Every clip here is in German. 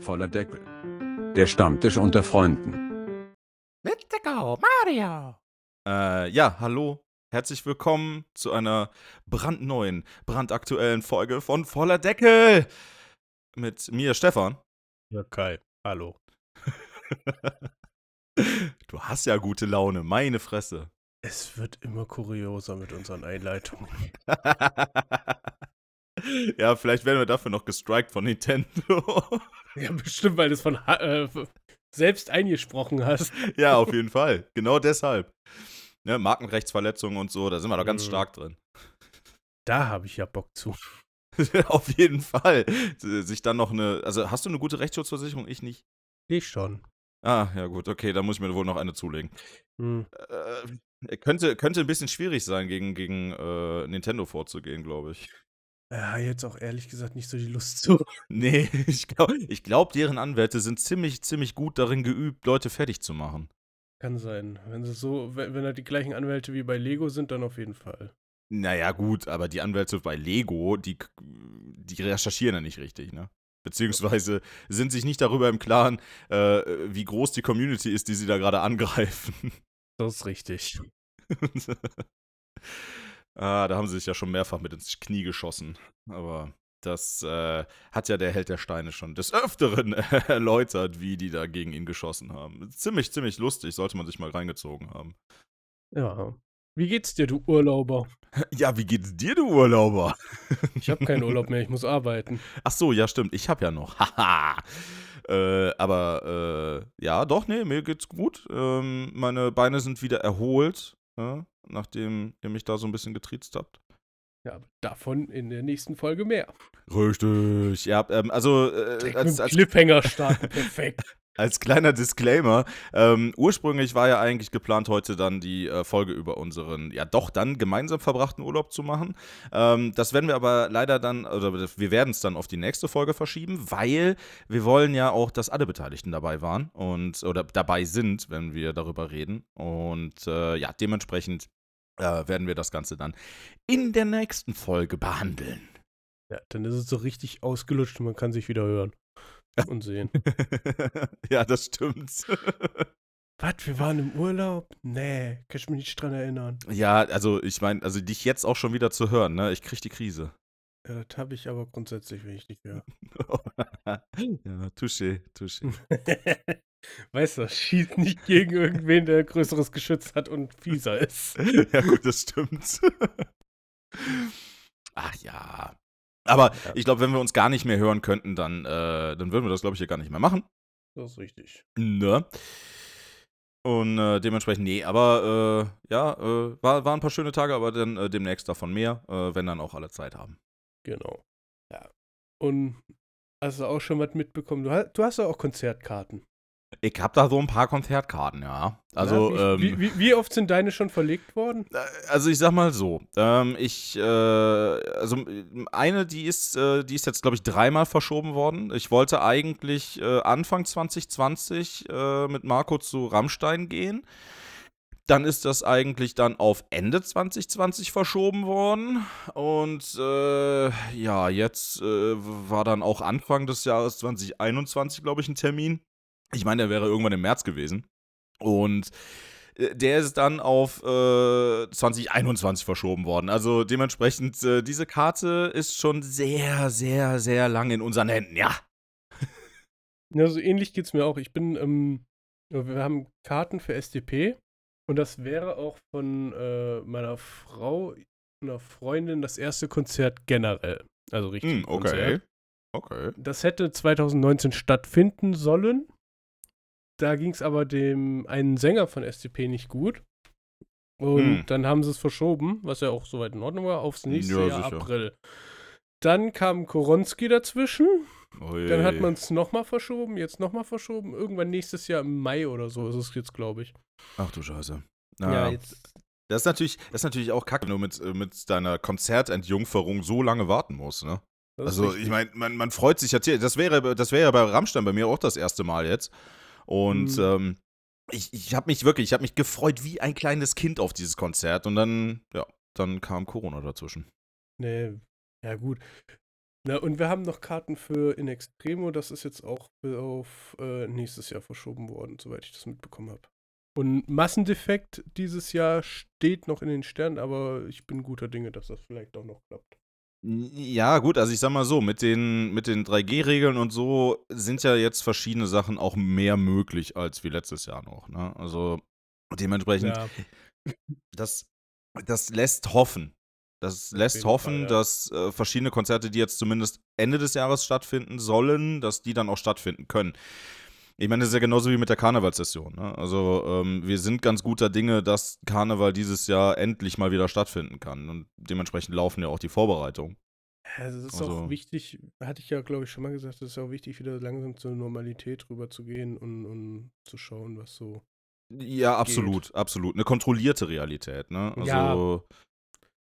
Voller Deckel. Der Stammtisch unter Freunden. Let's go, Mario! Äh, ja, hallo. Herzlich willkommen zu einer brandneuen, brandaktuellen Folge von Voller Deckel. Mit mir, Stefan. Ja, Kai. Hallo. du hast ja gute Laune, meine Fresse. Es wird immer kurioser mit unseren Einleitungen. ja, vielleicht werden wir dafür noch gestrikt von Nintendo. Ja, bestimmt, weil du es von äh, selbst eingesprochen hast. ja, auf jeden Fall. Genau deshalb. Ne, Markenrechtsverletzungen und so, da sind wir doch ganz mhm. stark drin. Da habe ich ja Bock zu. auf jeden Fall. Sich dann noch eine. Also, hast du eine gute Rechtsschutzversicherung? Ich nicht. Ich schon. Ah, ja, gut, okay, da muss ich mir wohl noch eine zulegen. Hm. Äh, könnte, könnte ein bisschen schwierig sein, gegen, gegen äh, Nintendo vorzugehen, glaube ich. Ja, jetzt auch ehrlich gesagt nicht so die Lust zu. Nee, ich glaube, ich glaub, deren Anwälte sind ziemlich, ziemlich gut darin geübt, Leute fertig zu machen. Kann sein. Wenn sie so, wenn, wenn da die gleichen Anwälte wie bei Lego sind, dann auf jeden Fall. Naja, gut, aber die Anwälte bei Lego, die, die recherchieren ja nicht richtig, ne? Beziehungsweise sind sich nicht darüber im Klaren, äh, wie groß die Community ist, die sie da gerade angreifen. Das ist richtig. ah, da haben sie sich ja schon mehrfach mit ins Knie geschossen. Aber das äh, hat ja der Held der Steine schon des Öfteren erläutert, wie die da gegen ihn geschossen haben. Ziemlich, ziemlich lustig, sollte man sich mal reingezogen haben. Ja. Wie geht's dir, du Urlauber? Ja, wie geht's dir, du Urlauber? Ich habe keinen Urlaub mehr, ich muss arbeiten. Ach so, ja, stimmt, ich habe ja noch. Haha. äh, aber äh, ja, doch, nee, mir geht's gut. Ähm, meine Beine sind wieder erholt, ja, nachdem ihr mich da so ein bisschen getriezt habt. Ja, davon in der nächsten Folge mehr. Richtig. Ja, ähm, also äh, als, als Cliffhanger starten, perfekt. Als kleiner Disclaimer, ähm, ursprünglich war ja eigentlich geplant, heute dann die äh, Folge über unseren, ja doch dann gemeinsam verbrachten Urlaub zu machen. Ähm, das werden wir aber leider dann, oder wir werden es dann auf die nächste Folge verschieben, weil wir wollen ja auch, dass alle Beteiligten dabei waren und oder dabei sind, wenn wir darüber reden. Und äh, ja, dementsprechend äh, werden wir das Ganze dann in der nächsten Folge behandeln. Ja, dann ist es so richtig ausgelutscht und man kann sich wieder hören und sehen. ja, das stimmt. Was, wir waren im Urlaub? Nee, kann ich mich nicht dran erinnern. Ja, also ich meine, also dich jetzt auch schon wieder zu hören, ne? Ich krieg die Krise. Ja, das habe ich aber grundsätzlich, wenn ich dich höre. ja, touché, touché. weißt du, schießt nicht gegen irgendwen, der größeres Geschütz hat und fieser ist. ja, gut, das stimmt. Ach ja. Aber ja. ich glaube, wenn wir uns gar nicht mehr hören könnten, dann, äh, dann würden wir das, glaube ich, hier gar nicht mehr machen. Das ist richtig. Ne? Und äh, dementsprechend, nee, aber äh, ja, äh, war, waren ein paar schöne Tage, aber dann äh, demnächst davon mehr, äh, wenn dann auch alle Zeit haben. Genau. Ja. Und hast du auch schon was mitbekommen? Du hast, du hast ja auch Konzertkarten. Ich habe da so ein paar Konzertkarten, ja. Also, ja, wie, ähm, wie, wie, oft sind deine schon verlegt worden? Äh, also ich sag mal so, ähm, ich, äh, also eine, die ist, äh, die ist jetzt, glaube ich, dreimal verschoben worden. Ich wollte eigentlich äh, Anfang 2020 äh, mit Marco zu Rammstein gehen. Dann ist das eigentlich dann auf Ende 2020 verschoben worden. Und äh, ja, jetzt war dann auch Anfang des Jahres 2021, glaube ich, ein Termin. Ich meine, der wäre irgendwann im März gewesen. Und äh, der ist dann auf äh, 2021 verschoben worden. Also dementsprechend, äh, diese Karte ist schon sehr, sehr, sehr lang in unseren Händen, ja. Ja, so ähnlich geht es mir auch. Ich bin, ähm, wir haben Karten für SDP und das wäre auch von äh, meiner Frau, einer Freundin, das erste Konzert generell. Also richtig. Mm, okay. Konzert. Okay. Das hätte 2019 stattfinden sollen. Da ging es aber dem einen Sänger von SDP nicht gut. Und hm. dann haben sie es verschoben, was ja auch soweit in Ordnung war, aufs nächste ja, Jahr sicher. April. Dann kam Koronski dazwischen. Ui. Dann hat man es nochmal verschoben, jetzt nochmal verschoben. Irgendwann nächstes Jahr im Mai oder so ist es jetzt, glaube ich. Ach du Scheiße. Na, ja, jetzt. Das ist, natürlich, das ist natürlich auch kacke, wenn du mit, äh, mit deiner Konzertentjungferung so lange warten musst, ne? Also, ich meine, man, man freut sich ja, das wäre, das wäre ja bei Rammstein bei mir auch das erste Mal jetzt. Und mhm. ähm, ich, ich habe mich wirklich, ich habe mich gefreut wie ein kleines Kind auf dieses Konzert. Und dann, ja, dann kam Corona dazwischen. Nee, ja gut. Na, und wir haben noch Karten für In Extremo. Das ist jetzt auch auf äh, nächstes Jahr verschoben worden, soweit ich das mitbekommen habe. Und Massendefekt dieses Jahr steht noch in den Sternen, aber ich bin guter Dinge, dass das vielleicht auch noch klappt. Ja, gut, also ich sag mal so, mit den, mit den 3G-Regeln und so sind ja jetzt verschiedene Sachen auch mehr möglich als wie letztes Jahr noch. Ne? Also dementsprechend, Ja, das, das lässt hoffen. Das lässt hoffen, Fall, ja. dass äh, verschiedene Konzerte, die jetzt zumindest Ende des Jahres stattfinden sollen, dass die dann auch stattfinden können. Ich meine, das ist ja genauso wie mit der Karnevalssession. Ne? Also ähm, wir sind ganz guter Dinge, dass Karneval dieses Jahr endlich mal wieder stattfinden kann. Und dementsprechend laufen ja auch die Vorbereitungen. Ja, es ist Also- auch wichtig, hatte ich ja, glaube ich, schon mal gesagt, es ist auch wichtig, wieder langsam zur Normalität rüber zu gehen und, und zu schauen, was so. Ja, absolut, absolut. Eine kontrollierte Realität, ne? Ja.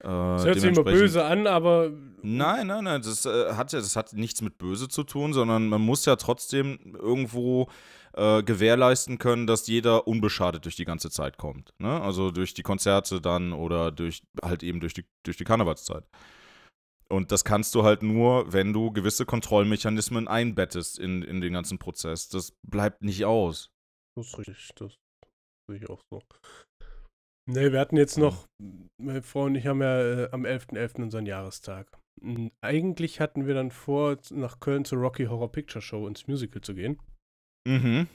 Äh, Das hört sich immer böse an, aber. Nein, nein, nein, das äh, hat ja, das hat nichts mit böse zu tun, sondern man muss ja trotzdem irgendwo äh, gewährleisten können, dass jeder unbeschadet durch die ganze Zeit kommt. Ne? Also durch die Konzerte dann oder durch halt eben durch die, durch die Karnevalszeit. Und das kannst du halt nur, wenn du gewisse Kontrollmechanismen einbettest in, in den ganzen Prozess. Das bleibt nicht aus. Das ist richtig, das sehe ich auch so. Ne, wir hatten jetzt noch, meine Frau und ich haben ja äh, am 11.11. unseren Jahrestag. M, Eigentlich hatten wir dann vor, nach Köln zur Rocky Horror Picture Show ins Musical zu gehen, Mhm.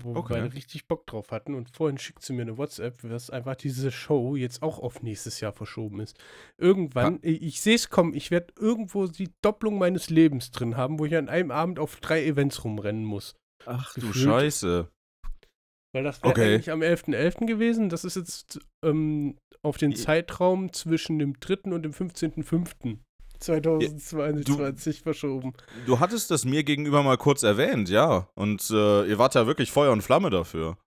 wo Okay. wir richtig Bock drauf hatten. Und vorhin schickt sie mir eine WhatsApp, dass einfach diese Show jetzt auch auf nächstes Jahr verschoben ist. Irgendwann, ich, ich sehe es kommen, ich werde irgendwo die Doppelung meines Lebens drin haben, wo ich an einem Abend auf drei Events rumrennen muss. Ach du Gefühlt- Scheiße. Weil das wäre Okay. eigentlich am 11.11. gewesen. Das ist jetzt ähm, auf den Zeitraum zwischen dem 3. und dem 15.05. 2022 verschoben. Du hattest das mir gegenüber mal kurz erwähnt, ja. Und äh, ihr wart ja wirklich Feuer und Flamme dafür.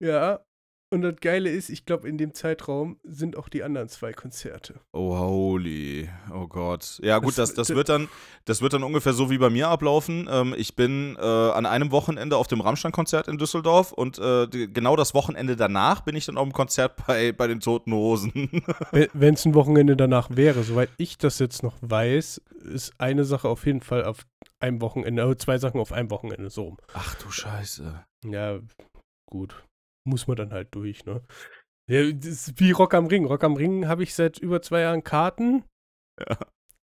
Ja. Und das Geile ist, ich glaube, in dem Zeitraum sind auch die anderen zwei Konzerte. Oh, holy. Oh Gott. Ja, gut, das, Das- das, wird, dann, das wird dann ungefähr so wie bei mir ablaufen. Ähm, ich bin äh, an einem Wochenende auf dem Rammstein-Konzert in Düsseldorf und äh, genau das Wochenende danach bin ich dann auf dem Konzert bei, bei den Toten Hosen. Wenn es ein Wochenende danach wäre, soweit ich das jetzt noch weiß, ist eine Sache auf jeden Fall auf einem Wochenende, äh, zwei Sachen auf einem Wochenende, so. Ach du Scheiße. Ja, gut. Muss man dann halt durch, ne? Ja, das ist wie Rock am Ring. Rock am Ring habe ich seit über zwei Jahren Karten. Ja.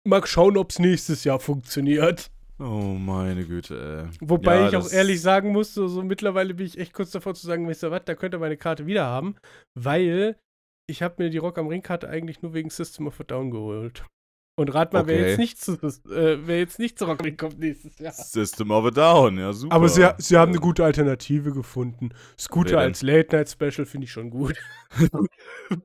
Mal schauen, ob es nächstes Jahr funktioniert. Oh, meine Güte, ey. Wobei Ja, ich auch ehrlich sagen muss, so, so mittlerweile bin ich echt kurz davor zu sagen, wisst ihr was, da könnt ihr meine Karte wieder haben, weil ich habe mir die Rock am Ring Karte eigentlich nur wegen System of a Down geholt. Und rat mal, wer Okay. jetzt nicht zu, äh, wer jetzt nicht zu Rock am Ring kommt nächstes Jahr. System of a Down, ja, super. Aber sie, sie haben eine gute Alternative gefunden. Scooter Wer denn? als Late-Night-Special finde ich schon gut.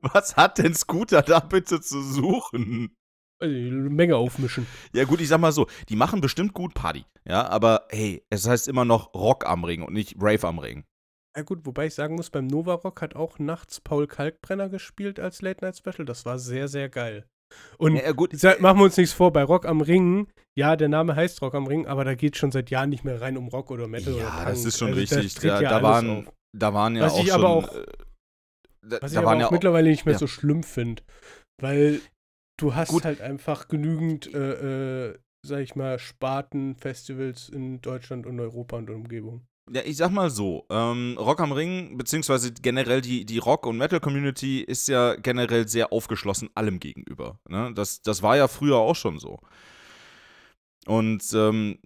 Was hat denn Scooter da bitte zu suchen? Also, eine Menge aufmischen. Ja, gut, ich sag mal so, die machen bestimmt gut Party. Ja, aber hey, es heißt immer noch Rock am Ring und nicht Rave am Ring. Ja gut, wobei ich sagen muss, beim Nova Rock hat auch nachts Paul Kalkbrenner gespielt als Late-Night-Special. Das war sehr, sehr geil. Und Ja, gut, Machen wir uns nichts vor, bei Rock am Ring, ja, der Name heißt Rock am Ring, aber da geht schon seit Jahren nicht mehr rein um Rock oder Metal oder ja, Punk. das ist schon Also richtig. Da, ja da, waren, da waren ja Was auch ich schon. aber auch- äh, da, Was ich da aber waren auch ja auch, mittlerweile nicht mehr so schlimm finde, weil du hast Gut. halt einfach genügend, äh, äh, sag ich mal, Sparten-Festivals in Deutschland und Europa und Umgebung. Ja, ich sag mal so, ähm, Rock am Ring, beziehungsweise generell die, die Rock- und Metal-Community ist ja generell sehr aufgeschlossen allem gegenüber. Ne? Das, das war ja früher auch schon so. Und ähm,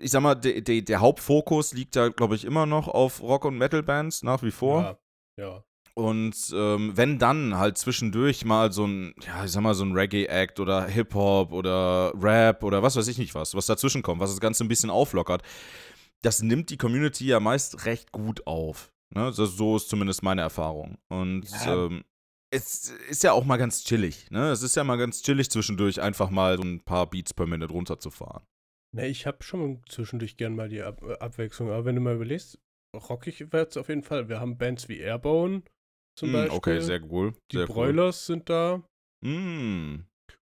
ich sag mal, de, de, der Hauptfokus liegt ja, glaube ich, immer noch auf Rock- und Metal-Bands nach wie vor. Ja, ja. Und ähm, wenn dann halt zwischendurch mal so ein, ja, ich sag mal, so ein Reggae-Act oder Hip-Hop oder Rap oder was weiß ich nicht was, was dazwischen kommt, was das Ganze ein bisschen auflockert, das nimmt die Community ja meist recht gut auf. Ne? Das, so ist zumindest meine Erfahrung. Und Ja. ähm, es ist ja auch mal ganz chillig. Ne? Es ist ja mal ganz chillig zwischendurch einfach mal so ein paar Beats per Minute runterzufahren. Na, ich habe schon zwischendurch gern mal die Ab Abwechslung, aber wenn du mal überlegst, rockig wird es auf jeden Fall. Wir haben Bands wie Airborne zum Mm, Beispiel. okay, sehr cool. Die sehr Broilers sind da. Cool. Mm.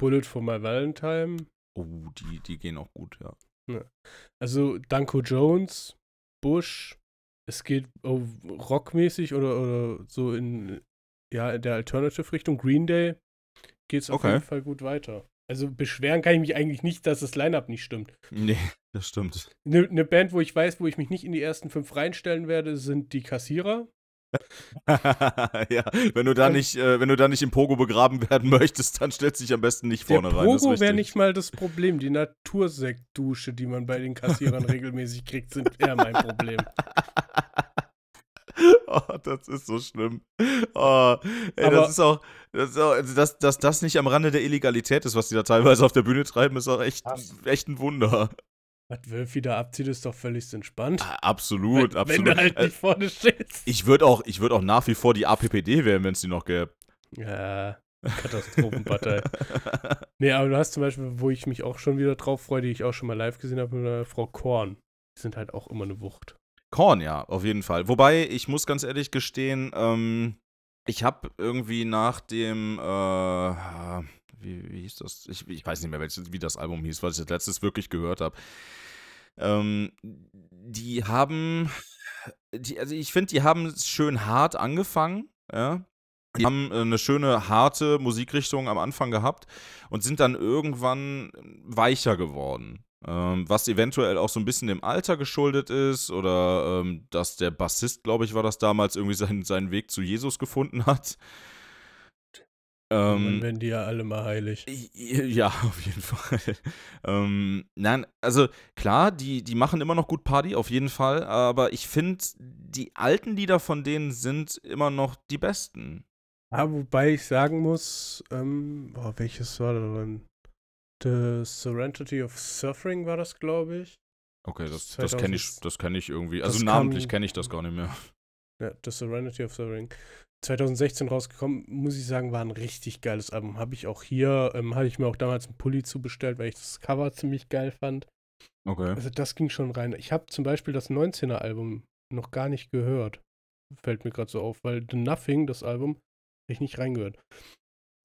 Bullet for My Valentine. Oh, die, die gehen auch gut, ja. Also Danko Jones, Bush. Es geht oh, rockmäßig oder, oder so in, ja, in der Alternative-Richtung. Green Day geht es auf Okay. jeden Fall gut weiter. Also beschweren kann ich mich eigentlich nicht, dass das Line-Up nicht stimmt. Nee, das stimmt. Eine ne Band, wo ich weiß, wo ich mich nicht in die ersten fünf reinstellen werde, sind die Kassierer. ja, wenn du da nicht, äh, wenn du da nicht im Pogo begraben werden möchtest, dann stellst du dich am besten nicht vorne Der rein. Pogo wäre nicht mal das Problem. Die Natursektdusche, die man bei den Kassierern regelmäßig kriegt, sind eher mein Problem. Oh, das ist so schlimm. Oh, ey, das ist auch, das ist auch also dass, dass das nicht am Rande der Illegalität ist, was die da teilweise auf der Bühne treiben, ist auch echt, echt ein Wunder. Was Wölfi da abzieht, ist doch völlig entspannt. Ah, Absolut, wenn, absolut. Wenn du halt Äh, nicht vorne stehst. ich würde auch, ich würd auch nach wie vor die APPD wählen, wenn es die noch gäbe. Ja, Katastrophenpartei. nee, aber du hast zum Beispiel, wo ich mich auch schon wieder drauf freue, die ich auch schon mal live gesehen habe, mit der Frau Korn. Die sind halt auch immer eine Wucht. Korn, ja, auf jeden Fall. Wobei, ich muss ganz ehrlich gestehen, ähm, ich habe irgendwie nach dem, äh, wie, wie hieß das? Ich, ich weiß nicht mehr, welches, wie das Album hieß, was ich als letztes wirklich gehört habe. Ähm, die haben, die, also ich finde, die haben schön hart angefangen, ja. Die haben äh, eine schöne, harte Musikrichtung am Anfang gehabt und sind dann irgendwann weicher geworden. Ähm, was eventuell auch so ein bisschen dem Alter geschuldet ist oder ähm, dass der Bassist, glaube ich, war das damals, irgendwie seinen, seinen Weg zu Jesus gefunden hat. Dann Ähm, werden die ja alle mal heilig. ja, auf jeden Fall. ähm, nein, also klar, die, die machen immer noch gut Party, auf jeden Fall, aber ich finde, die alten Lieder von denen sind immer noch die besten. Ah, wobei ich sagen muss, ähm, boah, welches war das denn? The Serenity of Suffering war das, glaube ich. Okay, das, Das kenne ich, 2000 das kenn ich irgendwie. Also namentlich kenne ich das gar nicht mehr. Ja, The Serenity of Suffering. 2016 rausgekommen, muss ich sagen, war ein richtig geiles Album. Habe ich auch hier, ähm, hatte ich mir auch damals einen Pulli zubestellt, weil ich das Cover ziemlich geil fand. Okay. Also das ging schon rein. Ich habe zum Beispiel das 19er Album noch gar nicht gehört. Fällt mir gerade so auf, weil The Nothing, das Album, habe ich nicht reingehört.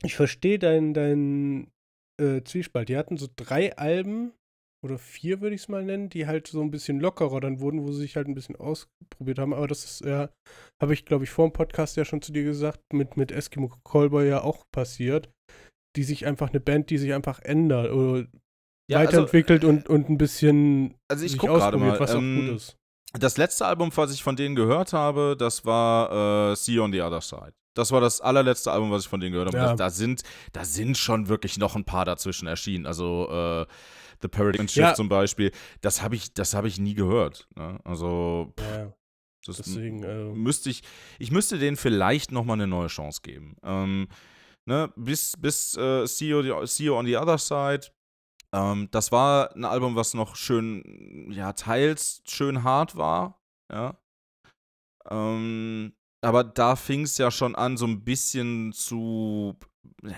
Ich verstehe deinen dein, äh, Zwiespalt. Die hatten so drei Alben oder vier, würde ich es mal nennen, die halt so ein bisschen lockerer dann wurden, wo sie sich halt ein bisschen ausprobiert haben. Aber das ist ja, habe ich, glaube ich, vor dem Podcast ja schon zu dir gesagt, mit, mit Eskimo Callboy ja auch passiert. Die sich einfach eine Band, die sich einfach ändert oder Ja, also- weiterentwickelt und, und ein bisschen Also ich sich ausprobiert, mal, was auch ähm, gut ist. Das letzte Album, was ich von denen gehört habe, das war äh, See You on the Other Side. Das war das allerletzte Album, was ich von denen gehört habe. Ja. Da, da, sind, da sind schon wirklich noch ein paar dazwischen erschienen. Also äh, The Paradigm Shift Ja. zum Beispiel. Das habe ich, das hab ich nie gehört. Ne? Also Ja, das deswegen, äh, müsste ich, ich müsste denen vielleicht noch mal eine neue Chance geben. Ähm, ne, bis bis äh, See, you, See You on the Other Side. Ähm, das war ein Album, was noch schön, ja, teils schön hart war, ja. Ähm, aber da fing es ja schon an, so ein bisschen zu,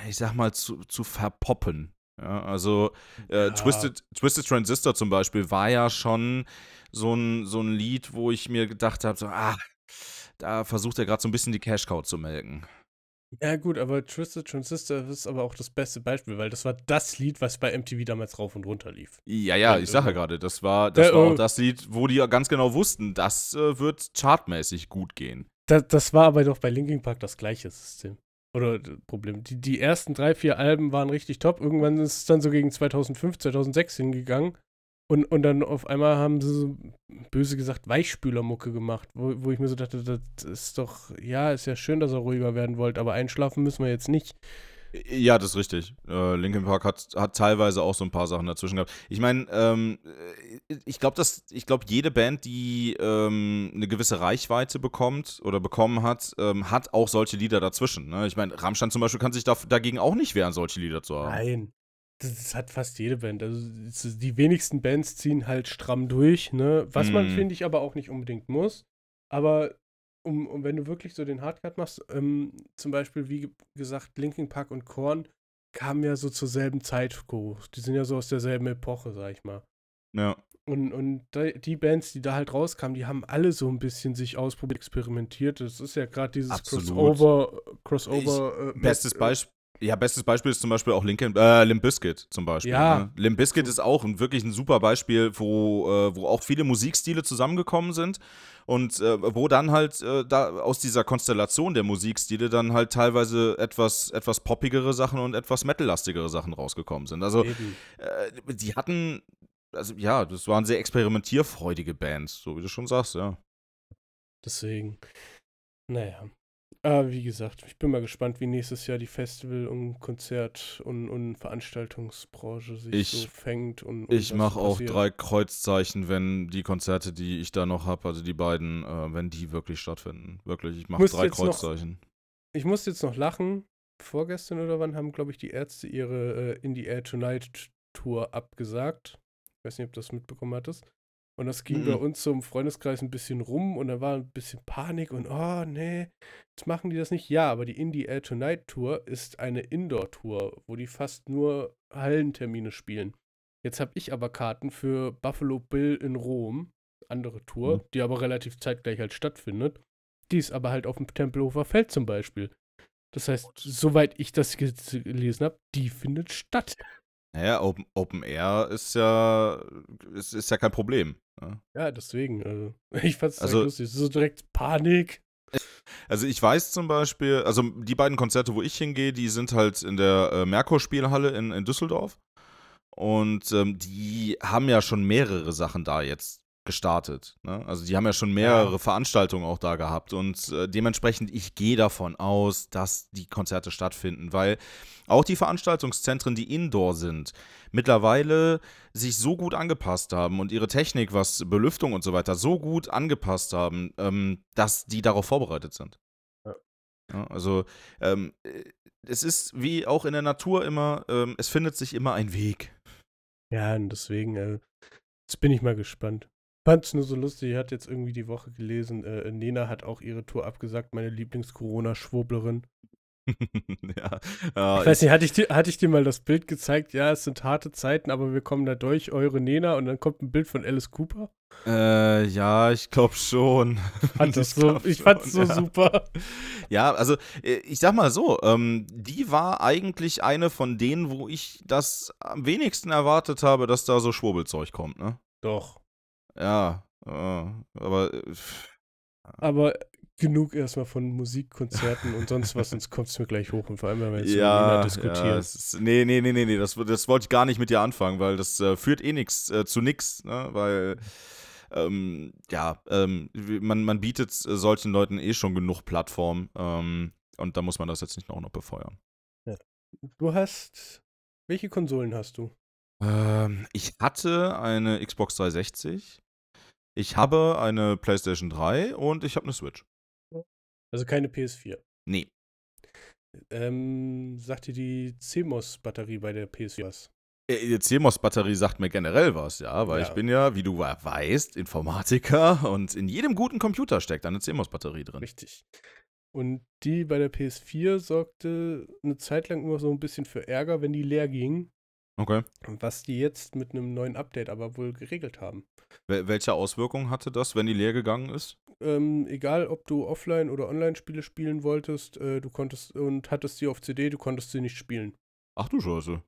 ich sag mal, zu, zu verpoppen. Ja, also äh, Ja. Twisted, Twisted Transistor zum Beispiel war ja schon so ein, so ein Lied, wo ich mir gedacht habe, so, ah, da versucht er gerade so ein bisschen die Cash Cow zu melken. ja gut, aber Twisted Transistor ist aber auch das beste Beispiel, weil das war das Lied, was bei MTV damals rauf und runter lief. Ja, ja, Und, ich sage ja gerade, das war, das war auch das Lied, wo die ja ganz genau wussten, das äh, wird chartmäßig gut gehen. Das, das war aber doch bei Linkin Park das gleiche System. Oder äh, Problem. Die, die ersten drei, vier Alben waren richtig top. Irgendwann ist es dann so gegen 2005, 2006 hingegangen. Und, und dann auf einmal haben sie so, böse gesagt, Weichspülermucke gemacht, wo, wo ich mir so dachte, das ist doch, ja, ist ja schön, dass er ruhiger werden wollt, aber einschlafen müssen wir jetzt nicht. Ja, das ist richtig. Äh, Linkin Park hat, hat teilweise auch so ein paar Sachen dazwischen gehabt. Ich meine, ähm, äh, ich glaube, dass ich glaube, jede Band, die ähm, eine gewisse Reichweite bekommt oder bekommen hat, ähm, hat auch solche Lieder dazwischen. Ne? Ich meine, Rammstein zum Beispiel kann sich da, dagegen auch nicht wehren, solche Lieder zu haben. Nein. Das, das hat fast jede Band. Also die wenigsten Bands ziehen halt stramm durch, ne? Was man, Mhm. finde ich, aber auch nicht unbedingt muss. Aber um, um wenn du wirklich so den Hardcut machst, ähm, zum Beispiel, wie ge- gesagt, Linkin Park und Korn kamen ja so zur selben Zeit hoch. Die sind ja so aus derselben Epoche, sag ich mal. Ja. Und, und die Bands, die da halt rauskamen, die haben alle so ein bisschen sich ausprobiert, experimentiert. Das ist ja gerade dieses Absolut. Crossover, Crossover. äh, Bestes, äh, Beisp Ja, bestes Beispiel ist zum Beispiel auch Linkin, äh, Limp Bizkit zum Beispiel. Ja. Ne? Limp Bizkit ist auch ein, wirklich ein super Beispiel, wo, äh, wo auch viele Musikstile zusammengekommen sind und äh, wo dann halt äh, da aus dieser Konstellation der Musikstile dann halt teilweise etwas, etwas poppigere Sachen und etwas metallastigere Sachen rausgekommen sind. Also äh, die hatten, also ja, das waren sehr experimentierfreudige Bands, so wie du schon sagst, ja. Deswegen. Naja. Aber wie gesagt, ich bin mal gespannt, wie nächstes Jahr die Festival- und Konzert- und, und Veranstaltungsbranche sich Ich- so fängt. Und, und Ich mache auch drei Kreuzzeichen, wenn die Konzerte, die ich da noch habe, also die beiden, äh, wenn die wirklich stattfinden. Wirklich, ich mache drei jetzt noch- Kreuzzeichen. Ich musste jetzt noch lachen. Vorgestern oder wann haben, glaube ich, die Ärzte ihre äh, In the Air Tonight Tour abgesagt. Ich weiß nicht, ob du das mitbekommen hattest. Und das ging bei Mhm. uns so im Freundeskreis ein bisschen rum und da war ein bisschen Panik und oh nee, jetzt machen die das nicht. Ja, aber die In the Air Tonight Tour ist eine Indoor-Tour, wo die fast nur Hallentermine spielen. Jetzt habe ich aber Karten für Buffalo Bill in Rom, andere Tour, Mhm. die aber relativ zeitgleich halt stattfindet. Die ist aber halt auf dem Tempelhofer Feld zum Beispiel. Das heißt, soweit ich das ge- gelesen habe, die findet statt. Naja, Open, Open Air ist ja, ist, ist ja kein Problem. Ne? Ja, deswegen. Also, ich fand es Also- lustig. So direkt Panik. Also ich weiß zum Beispiel, also die beiden Konzerte, wo ich hingehe, die sind halt in der äh, Merkur-Spielhalle in, in Düsseldorf. Und ähm, die haben ja schon mehrere Sachen da jetzt gestartet. Ne? Also die haben ja schon mehrere Ja. Veranstaltungen auch da gehabt. Und äh, dementsprechend, ich gehe davon aus, dass die Konzerte stattfinden, weil auch die Veranstaltungszentren, die indoor sind, mittlerweile sich so gut angepasst haben und ihre Technik, was Belüftung und so weiter, so gut angepasst haben, ähm, dass die darauf vorbereitet sind. Ja. Ja, also ähm, äh, es ist wie auch in der Natur immer, ähm, es findet sich immer ein Weg. Ja, und deswegen, äh, jetzt bin ich mal gespannt. Fand's nur so lustig, ich hatte jetzt irgendwie die Woche gelesen, äh, Nena hat auch ihre Tour abgesagt, meine Lieblings-Corona-Schwurblerin. ja, ja, Ich weiß nicht, hatte ich, dir, hatte ich dir mal das Bild gezeigt? Ja, es sind harte Zeiten, aber wir kommen da durch, eure Nena, und dann kommt ein Bild von Alice Cooper. Äh, ja, ich glaube schon. Fand Ich so, ich schon, fand's so ja. super. Ja, also äh, ich sag mal so, ähm, die war eigentlich eine von denen, wo ich das am wenigsten erwartet habe, dass da so Schwurbelzeug kommt, ne? Doch. Ja, aber äh, Aber genug erstmal von Musikkonzerten und sonst was, sonst kommt es mir gleich hoch. Und vor allem, wenn wir jetzt ja, diskutieren. ja ist, nee, nee, nee, nee, nee, das, das wollte ich gar nicht mit dir anfangen, weil das äh, führt eh nix äh, zu nix, ne? Weil ähm, ja, ähm, man, man bietet solchen Leuten eh schon genug Plattform ähm, und da muss man das jetzt nicht auch noch befeuern. Du hast. Welche Konsolen hast du? Ähm, ich hatte eine Xbox 360, ich habe eine PlayStation 3 und ich habe eine Switch. Also keine PS4. Nee. Ähm, sagt dir die CMOS-Batterie bei der PS4 was? Äh, Die CMOS-Batterie sagt mir generell was, ja, weil Ja. ich bin ja, wie du weißt, Informatiker und in jedem guten Computer steckt eine CMOS-Batterie drin. Richtig. Und die bei der PS4 sorgte eine Zeit lang immer so ein bisschen für Ärger, wenn die leer ging. Okay. Was die jetzt mit einem neuen Update aber wohl geregelt haben. Wel welche Auswirkungen hatte das, wenn die leer gegangen ist? Ähm, egal, ob du Offline- oder Online-Spiele spielen wolltest, äh, du konntest und hattest sie auf CD, du konntest sie nicht spielen. Ach du Scheiße.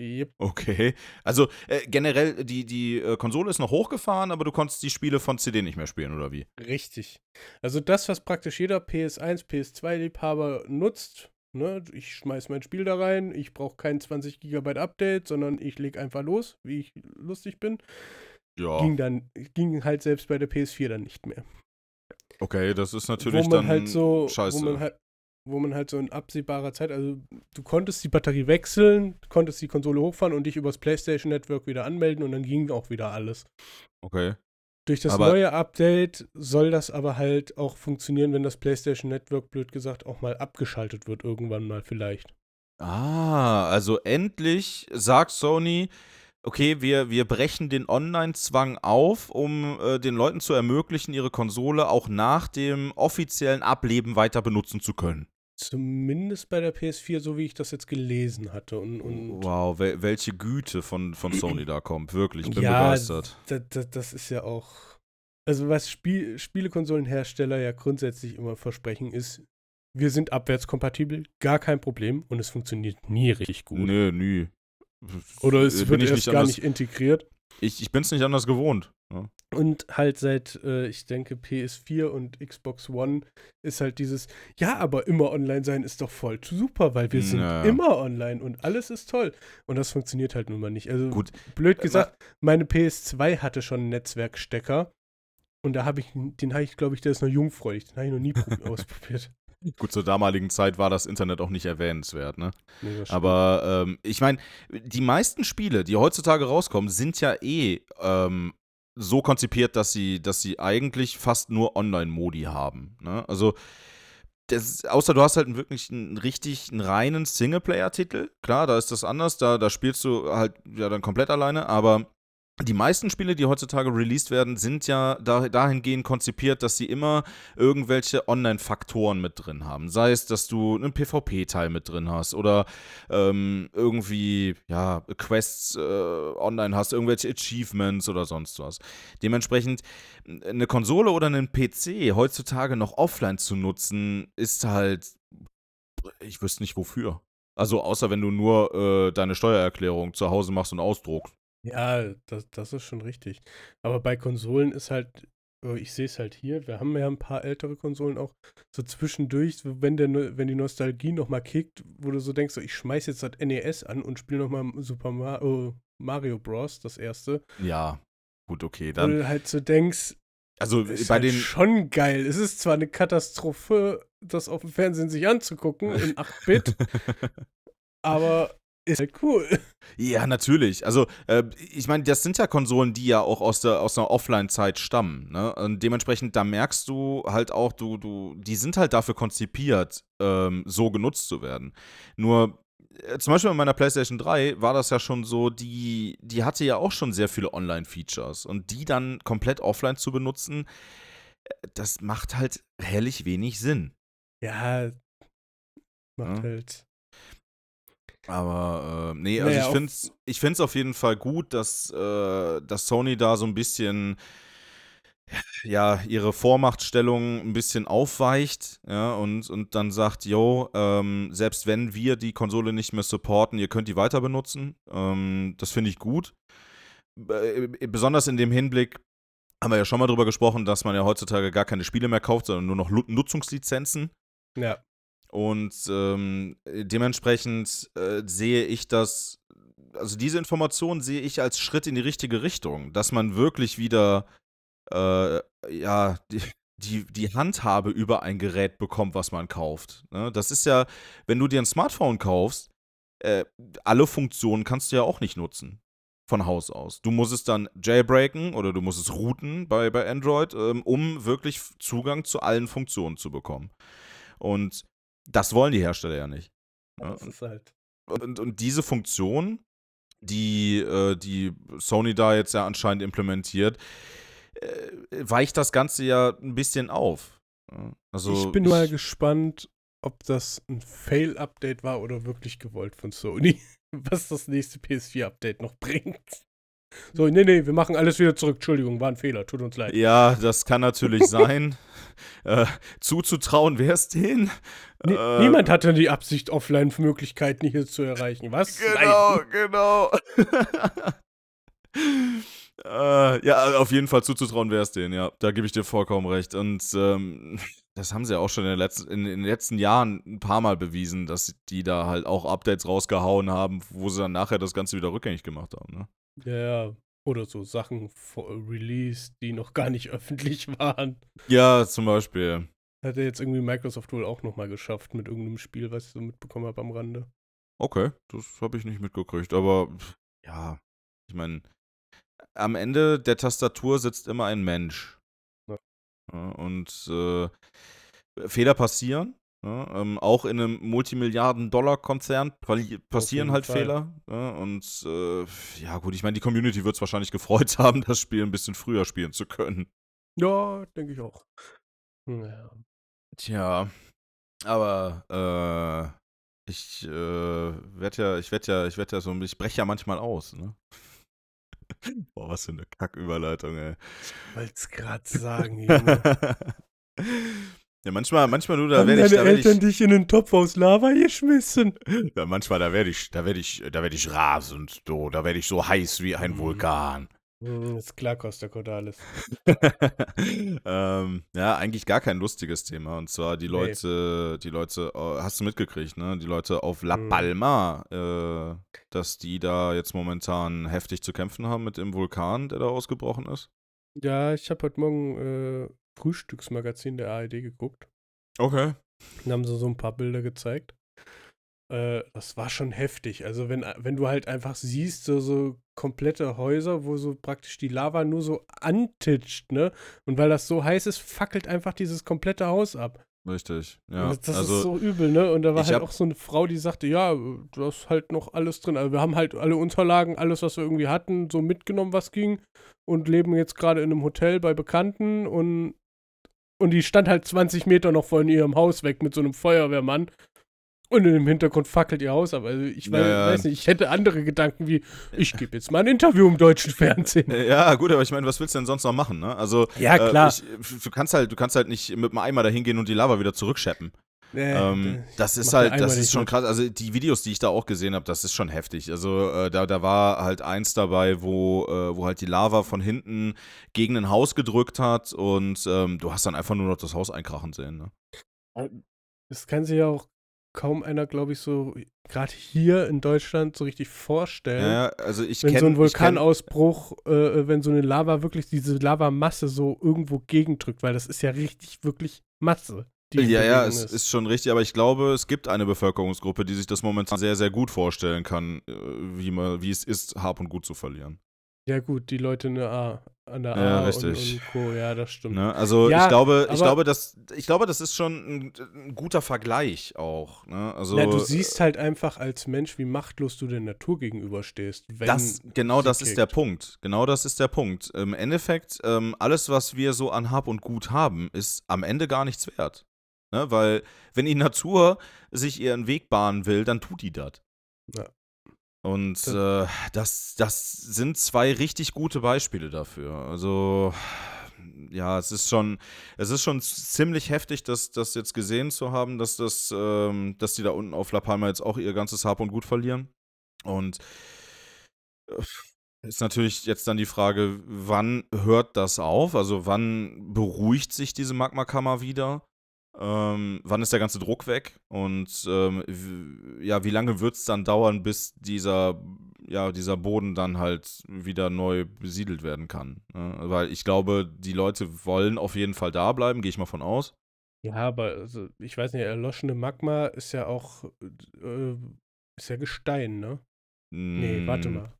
Yep. Okay. Also äh, generell, die, die äh, Konsole ist noch hochgefahren, aber du konntest die Spiele von CD nicht mehr spielen, oder wie? Richtig. Also das, was praktisch jeder PS1, PS2-Liebhaber nutzt, ne, ich schmeiß mein Spiel da rein, ich brauche kein 20 GB Update, sondern ich leg einfach los, wie ich lustig bin, Ja. ging dann, ging halt selbst bei der PS4 dann nicht mehr. Okay, das ist natürlich wo man dann halt so, scheiße. wo man halt, wo man halt so in absehbarer Zeit, also du konntest die Batterie wechseln, konntest die Konsole hochfahren und dich übers PlayStation Network wieder anmelden und dann ging auch wieder alles. okay. Durch das Aber- neue Update soll das aber halt auch funktionieren, wenn das PlayStation Network, blöd gesagt, auch mal abgeschaltet wird, irgendwann mal vielleicht. Ah, also endlich sagt Sony, okay, wir, wir brechen den Online-Zwang auf, um äh, den Leuten zu ermöglichen, ihre Konsole auch nach dem offiziellen Ableben weiter benutzen zu können. Zumindest bei der PS4, so wie ich das jetzt gelesen hatte. Und, und Wow, wel welche Güte von, von Sony da kommt. Wirklich, ich bin Ja, begeistert. da, da, das ist ja auch. Also, was Spiel, Spielekonsolenhersteller ja grundsätzlich immer versprechen, ist, wir sind abwärtskompatibel, gar kein Problem und es funktioniert nie richtig gut. Nö, nie. Oder es Bin wird erst nicht gar anders- nicht integriert. Ich, ich bin es nicht anders gewohnt. Ja. Und halt seit, äh, ich denke, PS4 und Xbox One ist halt dieses, ja, aber immer online sein ist doch voll super, weil wir sind Ja. immer online und alles ist toll. Und das funktioniert halt nun mal nicht. Also Gut. blöd gesagt, meine PS2 hatte schon einen Netzwerkstecker. Und da habe ich, den habe ich, glaube ich, der ist noch jungfräulich. Den habe ich noch nie prob- ausprobiert. Gut, zur damaligen Zeit war das Internet auch nicht erwähnenswert, ne? Nee. Aber ähm, ich meine, die meisten Spiele, die heutzutage rauskommen, sind ja eh ähm, so konzipiert, dass sie, dass sie eigentlich fast nur Online-Modi haben. Ne? Also, das, außer du hast halt einen wirklich einen richtig einen reinen Singleplayer-Titel. Klar, da ist das anders, da, da spielst du halt ja dann komplett alleine, aber die meisten Spiele, die heutzutage released werden, sind ja da, dahingehend konzipiert, dass sie immer irgendwelche Online-Faktoren mit drin haben. Sei es, dass du einen PvP-Teil mit drin hast oder ähm, irgendwie, ja, Quests äh, online hast, irgendwelche Achievements oder sonst was. Dementsprechend, eine Konsole oder einen PC heutzutage noch offline zu nutzen, ist halt, ich wüsste nicht wofür. Also außer wenn du nur äh, deine Steuererklärung zu Hause machst und ausdruckst. Ja, das, das ist schon richtig. Aber bei Konsolen ist halt, äh, ich sehe es halt hier, wir haben ja ein paar ältere Konsolen auch, so zwischendurch, wenn, der, wenn die Nostalgie nochmal kickt, wo du so denkst, so, ich schmeiß jetzt das NES an und spiele nochmal Super Mario, Mario Bros., das erste. Ja, gut, okay. Wo Dann, du halt so denkst, also ist bei halt den. schon geil. Es ist zwar eine Katastrophe, das auf dem Fernsehen sich anzugucken in 8-Bit, aber ist halt cool. Ja, natürlich. Also, äh, ich meine, das sind ja Konsolen, die ja auch aus der aus einer Offline-Zeit stammen. Ne? Und dementsprechend, da merkst du halt auch, du, du, die sind halt dafür konzipiert, ähm, so genutzt zu werden. Nur, äh, zum Beispiel bei meiner PlayStation 3 war das ja schon so, die, die hatte ja auch schon sehr viele Online-Features. Und die dann komplett offline zu benutzen, äh, das macht halt herrlich wenig Sinn. Ja, macht Ja. halt. Aber äh, nee, also Naja, ich finde es ich find's auf jeden Fall gut, dass, äh, dass Sony da so ein bisschen ja, ihre Vormachtstellung ein bisschen aufweicht, ja, und, und dann sagt, yo, ähm, selbst wenn wir die Konsole nicht mehr supporten, ihr könnt die weiter benutzen. Ähm, das finde ich gut. Äh, besonders in dem Hinblick, haben wir ja schon mal drüber gesprochen, dass man ja heutzutage gar keine Spiele mehr kauft, sondern nur noch Nutzungslizenzen. Ja. Und ähm, dementsprechend äh, sehe ich das, also diese Information sehe ich als Schritt in die richtige Richtung, dass man wirklich wieder äh, ja, die, die, die Handhabe über ein Gerät bekommt, was man kauft. Ne? Das ist ja, wenn du dir ein Smartphone kaufst, äh, alle Funktionen kannst du ja auch nicht nutzen. Von Haus aus. Du musst es dann jailbreaken oder du musst es routen bei, bei Android, ähm, um wirklich Zugang zu allen Funktionen zu bekommen. Und das wollen die Hersteller ja nicht. Ja, Das ist halt. und, und diese Funktion, die, äh, die Sony da jetzt ja anscheinend implementiert, äh, weicht das Ganze ja ein bisschen auf. Ja, Also ich bin mal gespannt, ob das ein Fail-Update war oder wirklich gewollt von Sony, was das nächste PS4-Update noch bringt. So, nee, nee, wir machen alles wieder zurück. Entschuldigung, war ein Fehler, tut uns leid. Ja, das kann natürlich sein. Äh, zuzutrauen wäre es denen. Nie- Äh, Niemand hatte die Absicht, Offline-Möglichkeiten hier zu erreichen. Was? Genau, Nein. genau. äh, ja, auf jeden Fall zuzutrauen wäre es denen, ja. Da gebe ich dir vollkommen recht. Und ähm, das haben sie ja auch schon in, der letzten, in, in den letzten Jahren ein paar Mal bewiesen, dass die da halt auch Updates rausgehauen haben, wo sie dann nachher das Ganze wieder rückgängig gemacht haben. Ne? Ja, oder so Sachen vor Release, die noch gar nicht öffentlich waren. Ja, zum Beispiel. Hat ja jetzt irgendwie Microsoft wohl auch nochmal geschafft mit irgendeinem Spiel, was ich so mitbekommen habe am Rande. Okay, das habe ich nicht mitgekriegt. Aber ja, ich meine, am Ende der Tastatur sitzt immer ein Mensch. Ja, und äh, Fehler passieren. Ja, ähm, auch in einem Multimilliarden-Dollar-Konzern passieren halt Fall. Fehler. Ja, und äh, ja, gut, ich meine, die Community wird es wahrscheinlich gefreut haben, das Spiel ein bisschen früher spielen zu können. Ja, denke ich auch. Ja. Tja, aber äh, ich äh, werde ja, ich werde ja, ich werde ja so, ich breche ja manchmal aus, ne? Boah, was für eine Kacküberleitung, ey. Wollt's gerade sagen, Junge. Ja, manchmal, manchmal, du, da werde ich, deine da werd Eltern ich, dich in einen Topf aus Lava geschmissen? ja, manchmal, da werde ich, da werde ich, da werde ich rasend, so, da werde ich so heiß wie ein Mhm. Vulkan. Hm, ist klar, Costa Cordalis. ähm, ja, eigentlich gar kein lustiges Thema. Und zwar die Nee. Leute, die Leute, äh, hast du mitgekriegt, ne? Die Leute auf La Mhm. Palma, äh, dass die da jetzt momentan heftig zu kämpfen haben mit dem Vulkan, der da ausgebrochen ist. Ja, ich habe heute Morgen äh, Frühstücksmagazin der ARD geguckt. Okay. Da haben sie so ein paar Bilder gezeigt. Äh, das war schon heftig. Also wenn, wenn du halt einfach siehst, so, so komplette Häuser, wo so praktisch die Lava nur so antitscht, ne? Und weil das so heiß ist, fackelt einfach dieses komplette Haus ab. Richtig. Ja. das das also, ist so übel, ne? Und da war halt auch so eine Frau, die sagte, ja, da ist halt noch alles drin. Also wir haben halt alle Unterlagen, alles, was wir irgendwie hatten, so mitgenommen, was ging. Und leben jetzt gerade in einem Hotel bei Bekannten und, und die stand halt 20 Meter noch von ihrem Haus weg mit so einem Feuerwehrmann. Und im Hintergrund fackelt ihr Haus ab. Also ich weiß, Ja, ja. weiß nicht, ich hätte andere Gedanken wie, ich gebe jetzt mal ein Interview im deutschen Fernsehen. Ja, gut, aber ich meine, was willst du denn sonst noch machen, ne? Also, Ja, klar. Äh, ich, du kannst halt, du kannst halt nicht mit dem Eimer dahin gehen und die Lava wieder zurückscheppen. Äh, ähm, das ist halt, das ist schon mit. krass. Also die Videos, die ich da auch gesehen habe, das ist schon heftig. Also äh, da, da war halt eins dabei, wo, äh, wo halt die Lava von hinten gegen ein Haus gedrückt hat und ähm, du hast dann einfach nur noch das Haus einkrachen sehen. Ne? Das kann sich ja auch kaum einer, glaube ich, so gerade hier in Deutschland so richtig vorstellen. Ja, also ich wenn kenne so ein Vulkanausbruch, äh, wenn so eine Lava wirklich diese Lavamasse so irgendwo gegendrückt, weil das ist ja richtig wirklich Masse. Die Ja, ja, es ist schon richtig, aber ich glaube, es gibt eine Bevölkerungsgruppe, die sich das momentan sehr, sehr gut vorstellen kann, äh, wie, man, wie es ist, Hab und Gut zu verlieren. Ja gut, die Leute in der A, an der Ja, A richtig. Und, und Co. Ja, das stimmt. Ne? Also Ja, ich glaube, ich glaube, das, ich glaube, das ist schon ein, ein guter Vergleich auch. Ne? Also Na, du siehst halt einfach als Mensch, wie machtlos du der Natur gegenüberstehst. Das, genau das ist der. Punkt. Genau das ist der Punkt. Im Endeffekt, ähm, alles, was wir so an Hab und Gut haben, ist am Ende gar nichts wert. Ne? Weil, wenn die Natur sich ihren Weg bahnen will, dann tut die das. Ja. Und äh, das, das sind zwei richtig gute Beispiele dafür. Also, ja, es ist schon, es ist schon ziemlich heftig, das, das jetzt gesehen zu haben, dass das, ähm, dass die da unten auf La Palma jetzt auch ihr ganzes Hab und Gut verlieren. Und äh, ist natürlich jetzt dann die Frage, wann hört das auf? Also wann beruhigt sich diese Magmakammer wieder? Ähm, wann ist der ganze Druck weg? Und ähm, ja, wie lange wird es dann dauern, bis dieser, ja, dieser Boden dann halt wieder neu besiedelt werden kann? Ne? Weil ich glaube, die Leute wollen auf jeden Fall da bleiben, gehe ich mal von aus. Ja, aber also, ich weiß nicht, erloschene Magma ist ja auch, äh, ist ja Gestein, ne? Nee, warte Mm, mal.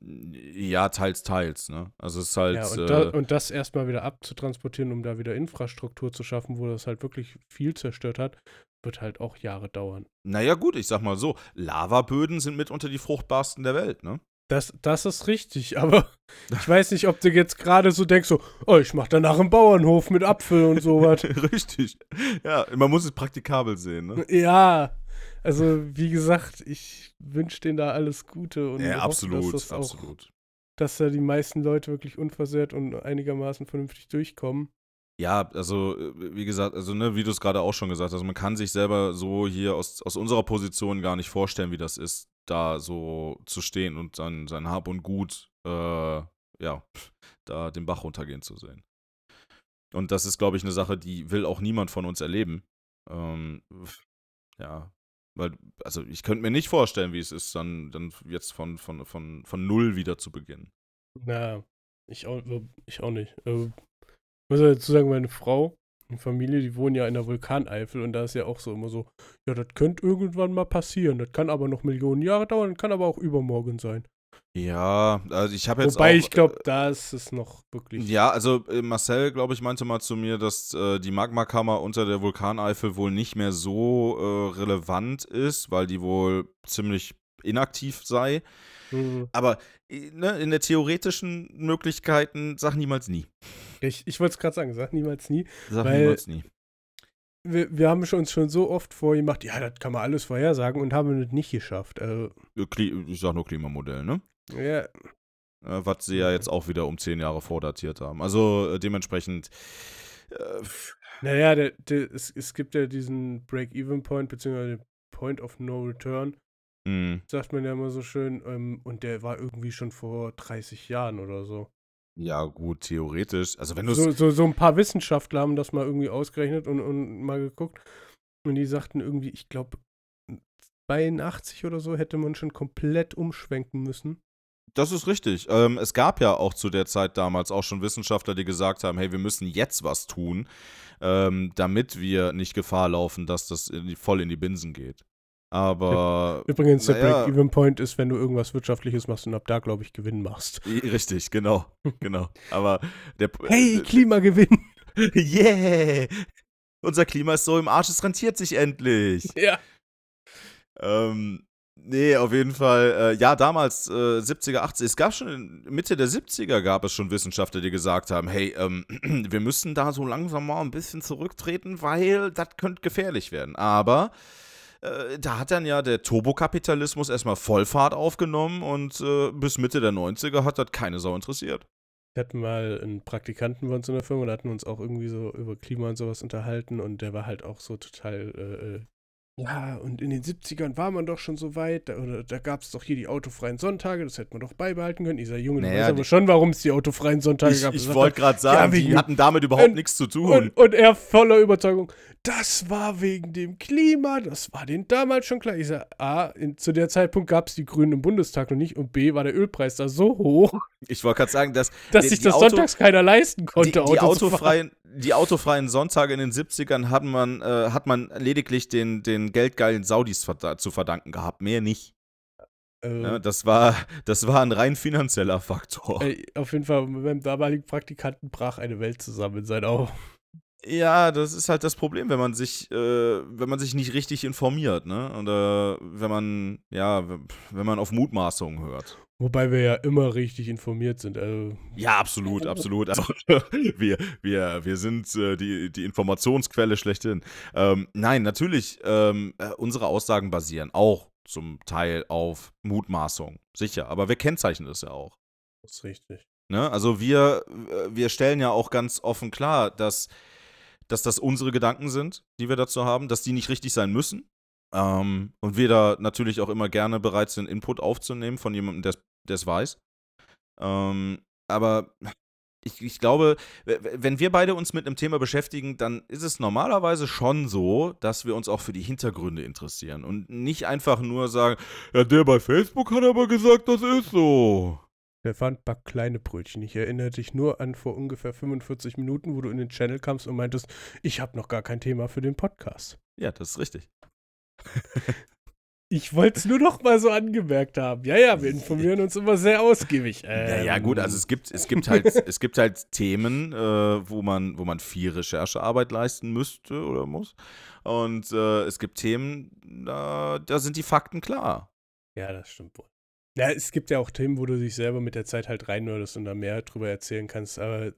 Ja, teils, teils, ne? Also es ist halt. Ja, und, äh, da, und das erstmal wieder abzutransportieren, um da wieder Infrastruktur zu schaffen, wo das halt wirklich viel zerstört hat, wird halt auch Jahre dauern. Naja, gut, ich sag mal so, Lavaböden sind mitunter die fruchtbarsten der Welt, ne? Das, das ist richtig, aber ich weiß nicht, ob du jetzt gerade so denkst, so, oh, ich mach danach einen Bauernhof mit Apfel und sowas. Richtig. Ja, man muss es praktikabel sehen, ne? ja, also wie gesagt, ich wünsche denen da alles Gute und Ja, hoffe, absolut, dass das auch, absolut. dass da die meisten Leute wirklich unversehrt und einigermaßen vernünftig durchkommen. Ja, also, äh, wie gesagt, also, ne, wie du es gerade auch schon gesagt hast, man kann sich selber so hier aus, aus unserer Position gar nicht vorstellen, wie das ist, da so zu stehen und sein, sein Hab und Gut, äh, ja, da den Bach runtergehen zu sehen. Und das ist, glaube ich, eine Sache, die will auch niemand von uns erleben. Ähm, ja, weil, also ich könnte mir nicht vorstellen, wie es ist, dann, dann jetzt von, von, von, von null wieder zu beginnen. Na, ich auch, ich auch nicht. Also, ich muss dazu sagen, meine Frau, die Familie, die wohnen ja in der Vulkaneifel und da ist ja auch so immer so, ja, das könnte irgendwann mal passieren. Das kann aber noch Millionen Jahre dauern, kann aber auch übermorgen sein. Ja, also ich habe jetzt Wobei auch, ich glaube, da ist es noch wirklich. Ja, also äh, Marcel, glaube ich, meinte mal zu mir, dass äh, die Magmakammer unter der Vulkaneifel wohl nicht mehr so äh, relevant ist, weil die wohl ziemlich inaktiv sei. Mhm. Aber äh, ne, in der theoretischen Möglichkeiten sag niemals nie. Ich, ich wollte es gerade sagen, sag niemals nie. Sag niemals nie. Wir, wir haben uns schon so oft vorgemacht, ja, das kann man alles vorhersagen und haben es nicht geschafft. Also, Ich sag nur Klimamodell, ne? ja, Äh, was sie ja jetzt auch wieder um zehn Jahre vordatiert haben. Also äh, dementsprechend, Äh, Naja, der, der, es, es gibt ja diesen Break-Even-Point, beziehungsweise Point of No Return, hm. sagt man ja immer so schön, ähm, und der war irgendwie schon vor 30 Jahren oder so. Ja, gut, theoretisch. Also wenn du So, so, so ein paar Wissenschaftler haben das mal irgendwie ausgerechnet und, und mal geguckt. Und die sagten irgendwie, ich glaube, 82 oder so hätte man schon komplett umschwenken müssen. Das ist richtig. Ähm, es gab ja auch zu der Zeit damals auch schon Wissenschaftler, die gesagt haben, hey, wir müssen jetzt was tun, ähm, damit wir nicht Gefahr laufen, dass das in die, voll in die Binsen geht. Aber Übrigens, der naja, Break-Even-Point ist, wenn du irgendwas Wirtschaftliches machst und ab da, glaube ich, Gewinn machst. richtig, genau, genau. Aber der Hey, Klimagewinn! yeah, unser Klima ist so im Arsch, es rentiert sich endlich. Ja. Ähm, nee, auf jeden Fall, äh, ja, damals, äh, 70er, 80er, es gab schon, in Mitte der 70er gab es schon Wissenschaftler, die gesagt haben, hey, ähm, wir müssen da so langsam mal ein bisschen zurücktreten, weil das könnte gefährlich werden. Aber äh, da hat dann ja der Turbokapitalismus erstmal Vollfahrt aufgenommen und äh, bis Mitte der 90er hat das keine Sau interessiert. Wir hatten mal einen Praktikanten bei uns in der Firma, da hatten wir uns auch irgendwie so über Klima und sowas unterhalten und der war halt auch so total, äh, äh, ja, und in den 70ern war man doch schon so weit, da, oder, da gab es doch hier die autofreien Sonntage, das hätte man doch beibehalten können. Dieser Junge, du Naja, weißt aber schon, warum es die autofreien Sonntage Ich, gab. ich wollte gerade sagen, ja, die hatten damit überhaupt und- nichts zu tun. Und, und er voller Überzeugung, das war wegen dem Klima, das war denen damals schon klar. Ich sage, A, in, zu der Zeitpunkt gab es die Grünen im Bundestag noch nicht und B, war der Ölpreis da so hoch, ich wollte gerade sagen, dass dass die- sich das Auto- sonntags keiner leisten konnte, die, Auto autofreien, die autofreien Sonntage in den 70ern hat man, äh, hat man lediglich den, den geldgeilen Saudis verda zu verdanken gehabt, mehr nicht. Äh, Ja, das, war, das war ein rein finanzieller Faktor. Ey, auf jeden Fall, mit meinem damaligen Praktikanten brach eine Welt zusammen in seinen Augen. Ja, das ist halt das Problem, wenn man sich, äh, wenn man sich nicht richtig informiert, ne? Oder wenn man, ja, wenn man auf Mutmaßungen hört. Wobei wir ja immer richtig informiert sind. Also, Ja, absolut, absolut. Also, wir, wir, wir sind äh, die, die Informationsquelle schlechthin. Ähm, nein, natürlich, ähm, äh, unsere Aussagen basieren auch zum Teil auf Mutmaßung. Sicher, aber wir kennzeichnen das ja auch. das ist richtig. Ne? Also wir, äh, wir stellen ja auch ganz offen klar, dass, dass das unsere Gedanken sind, die wir dazu haben, dass die nicht richtig sein müssen. Ähm, und wir da natürlich auch immer gerne bereit sind, Input aufzunehmen von jemandem, der es weiß. Ähm, aber ich, ich glaube, wenn wir beide uns mit einem Thema beschäftigen, dann ist es normalerweise schon so, dass wir uns auch für die Hintergründe interessieren und nicht einfach nur sagen, ja, der bei Facebook hat aber gesagt, das ist so. Der fand back kleine Brötchen. Ich erinnere dich nur an vor ungefähr 45 Minuten, wo du in den Channel kamst und meintest, ich habe noch gar kein Thema für den Podcast. Ja, das ist richtig. Ich wollte es nur noch mal so angemerkt haben. Ja, ja, wir informieren uns immer sehr ausgiebig. Ja, Ähm, ja, gut, also es gibt, es gibt halt, es gibt halt Themen, äh, wo man, wo man viel Recherchearbeit leisten müsste oder muss. Und äh, es gibt Themen, da, da sind die Fakten klar. Ja, das stimmt wohl. Ja, es gibt ja auch Themen, wo du dich selber mit der Zeit halt reinnördest und da mehr drüber erzählen kannst. Aber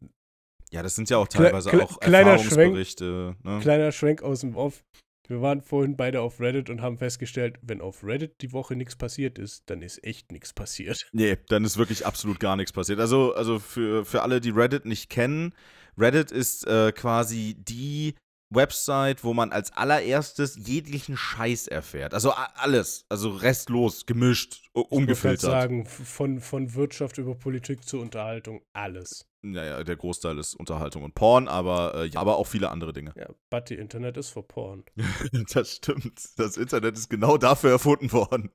Ja, das sind ja auch teilweise kle- auch kleiner Erfahrungsberichte. Ne? kleiner Schwenk aus dem Off. Wir waren vorhin beide auf Reddit und haben festgestellt, wenn auf Reddit die Woche nichts passiert ist, dann ist echt nichts passiert. Nee, dann ist wirklich absolut gar nichts passiert. Also, also für, für alle, die Reddit nicht kennen, Reddit ist äh, quasi die Website, wo man als allererstes jeglichen Scheiß erfährt. Also alles. Also restlos, gemischt, u- Ich ungefiltert. sagen, von, von Wirtschaft über Politik zur Unterhaltung, alles. Naja, der Großteil ist Unterhaltung und Porn, aber, äh, ja, aber auch viele andere Dinge. Ja, but the Internet ist for porn. das stimmt. Das Internet ist genau dafür erfunden worden.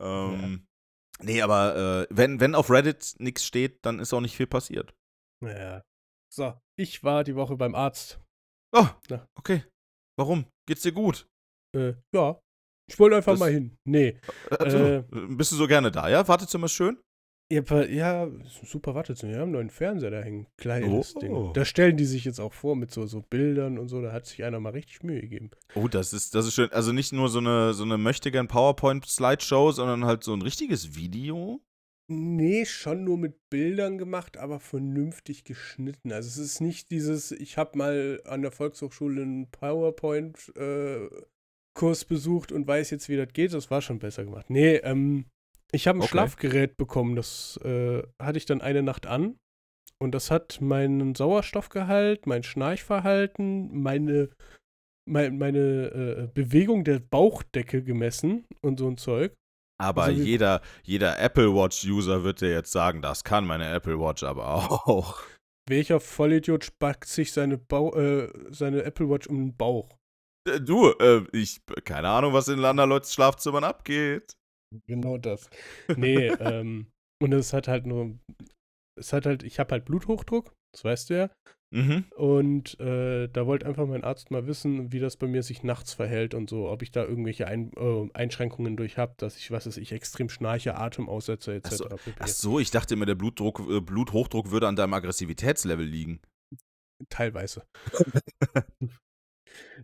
Ähm, Nee, aber äh, wenn, wenn auf Reddit nichts steht, dann ist auch nicht viel passiert. Ja. So, ich war die Woche beim Arzt. Oh, Ja. okay. Warum? Geht's dir gut? Äh, ja. Ich wollte einfach Das- mal hin. Nee. Also, Äh. bist du so gerne da, ja? Wartezimmer ist schön? Ja super Wartezimmer. Wir haben einen neuen Fernseher da hängen. Kleines Oh. Ding. Da stellen die sich jetzt auch vor mit so, so Bildern und so. Da hat sich einer mal richtig Mühe gegeben. Oh, das ist, das ist schön. Also nicht nur so eine, so eine möchtegern PowerPoint-Slideshow, sondern halt so ein richtiges Video. Nee, schon nur mit Bildern gemacht, aber vernünftig geschnitten. Also es ist nicht dieses, ich habe mal an der Volkshochschule einen PowerPoint-Kurs besucht und weiß jetzt, wie das geht. Das war schon besser gemacht. Nee, ähm, ich habe ein Okay. Schlafgerät bekommen. Das äh, hatte ich dann eine Nacht an. Und das hat meinen Sauerstoffgehalt, mein Schnarchverhalten, meine, mein, meine äh, Bewegung der Bauchdecke gemessen und so ein Zeug. Aber Also jeder, jeder Apple Watch-User wird dir jetzt sagen, das kann meine Apple Watch aber auch. Welcher Vollidiot spackt sich seine, Bau äh, seine Apple Watch um den Bauch? Äh, Du, äh, ich, keine Ahnung, was in anderen Leuten Schlafzimmern abgeht. Genau das. Nee, ähm, und es hat halt nur, es hat halt, ich habe halt Bluthochdruck, das weißt du ja. Mhm. Und äh, da wollte einfach mein Arzt mal wissen, wie das bei mir sich nachts verhält und so, ob ich da irgendwelche Ein äh, Einschränkungen durch habe, dass ich, was weiß ich, extrem schnarche, Atem aussetze, etc. Ach so. Ach so, ich dachte immer, der Blutdruck, äh, Bluthochdruck würde an deinem Aggressivitätslevel liegen. Teilweise.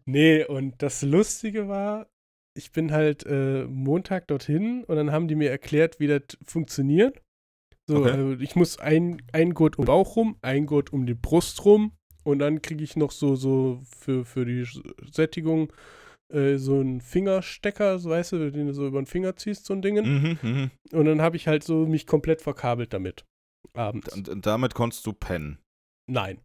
nee, und das Lustige war, ich bin halt äh, Montag dorthin und dann haben die mir erklärt, wie das funktioniert. So, Okay. äh, ich muss ein, ein Gurt um den Bauch rum, ein Gurt um die Brust rum und dann kriege ich noch so, so für, für die Sättigung äh, so einen Fingerstecker, so, weißt du, den du so über den Finger ziehst, so ein Ding. Mhm, mhm. Und dann habe ich halt so mich komplett verkabelt damit. Abends. Und, damit konntest du pennen. Nein.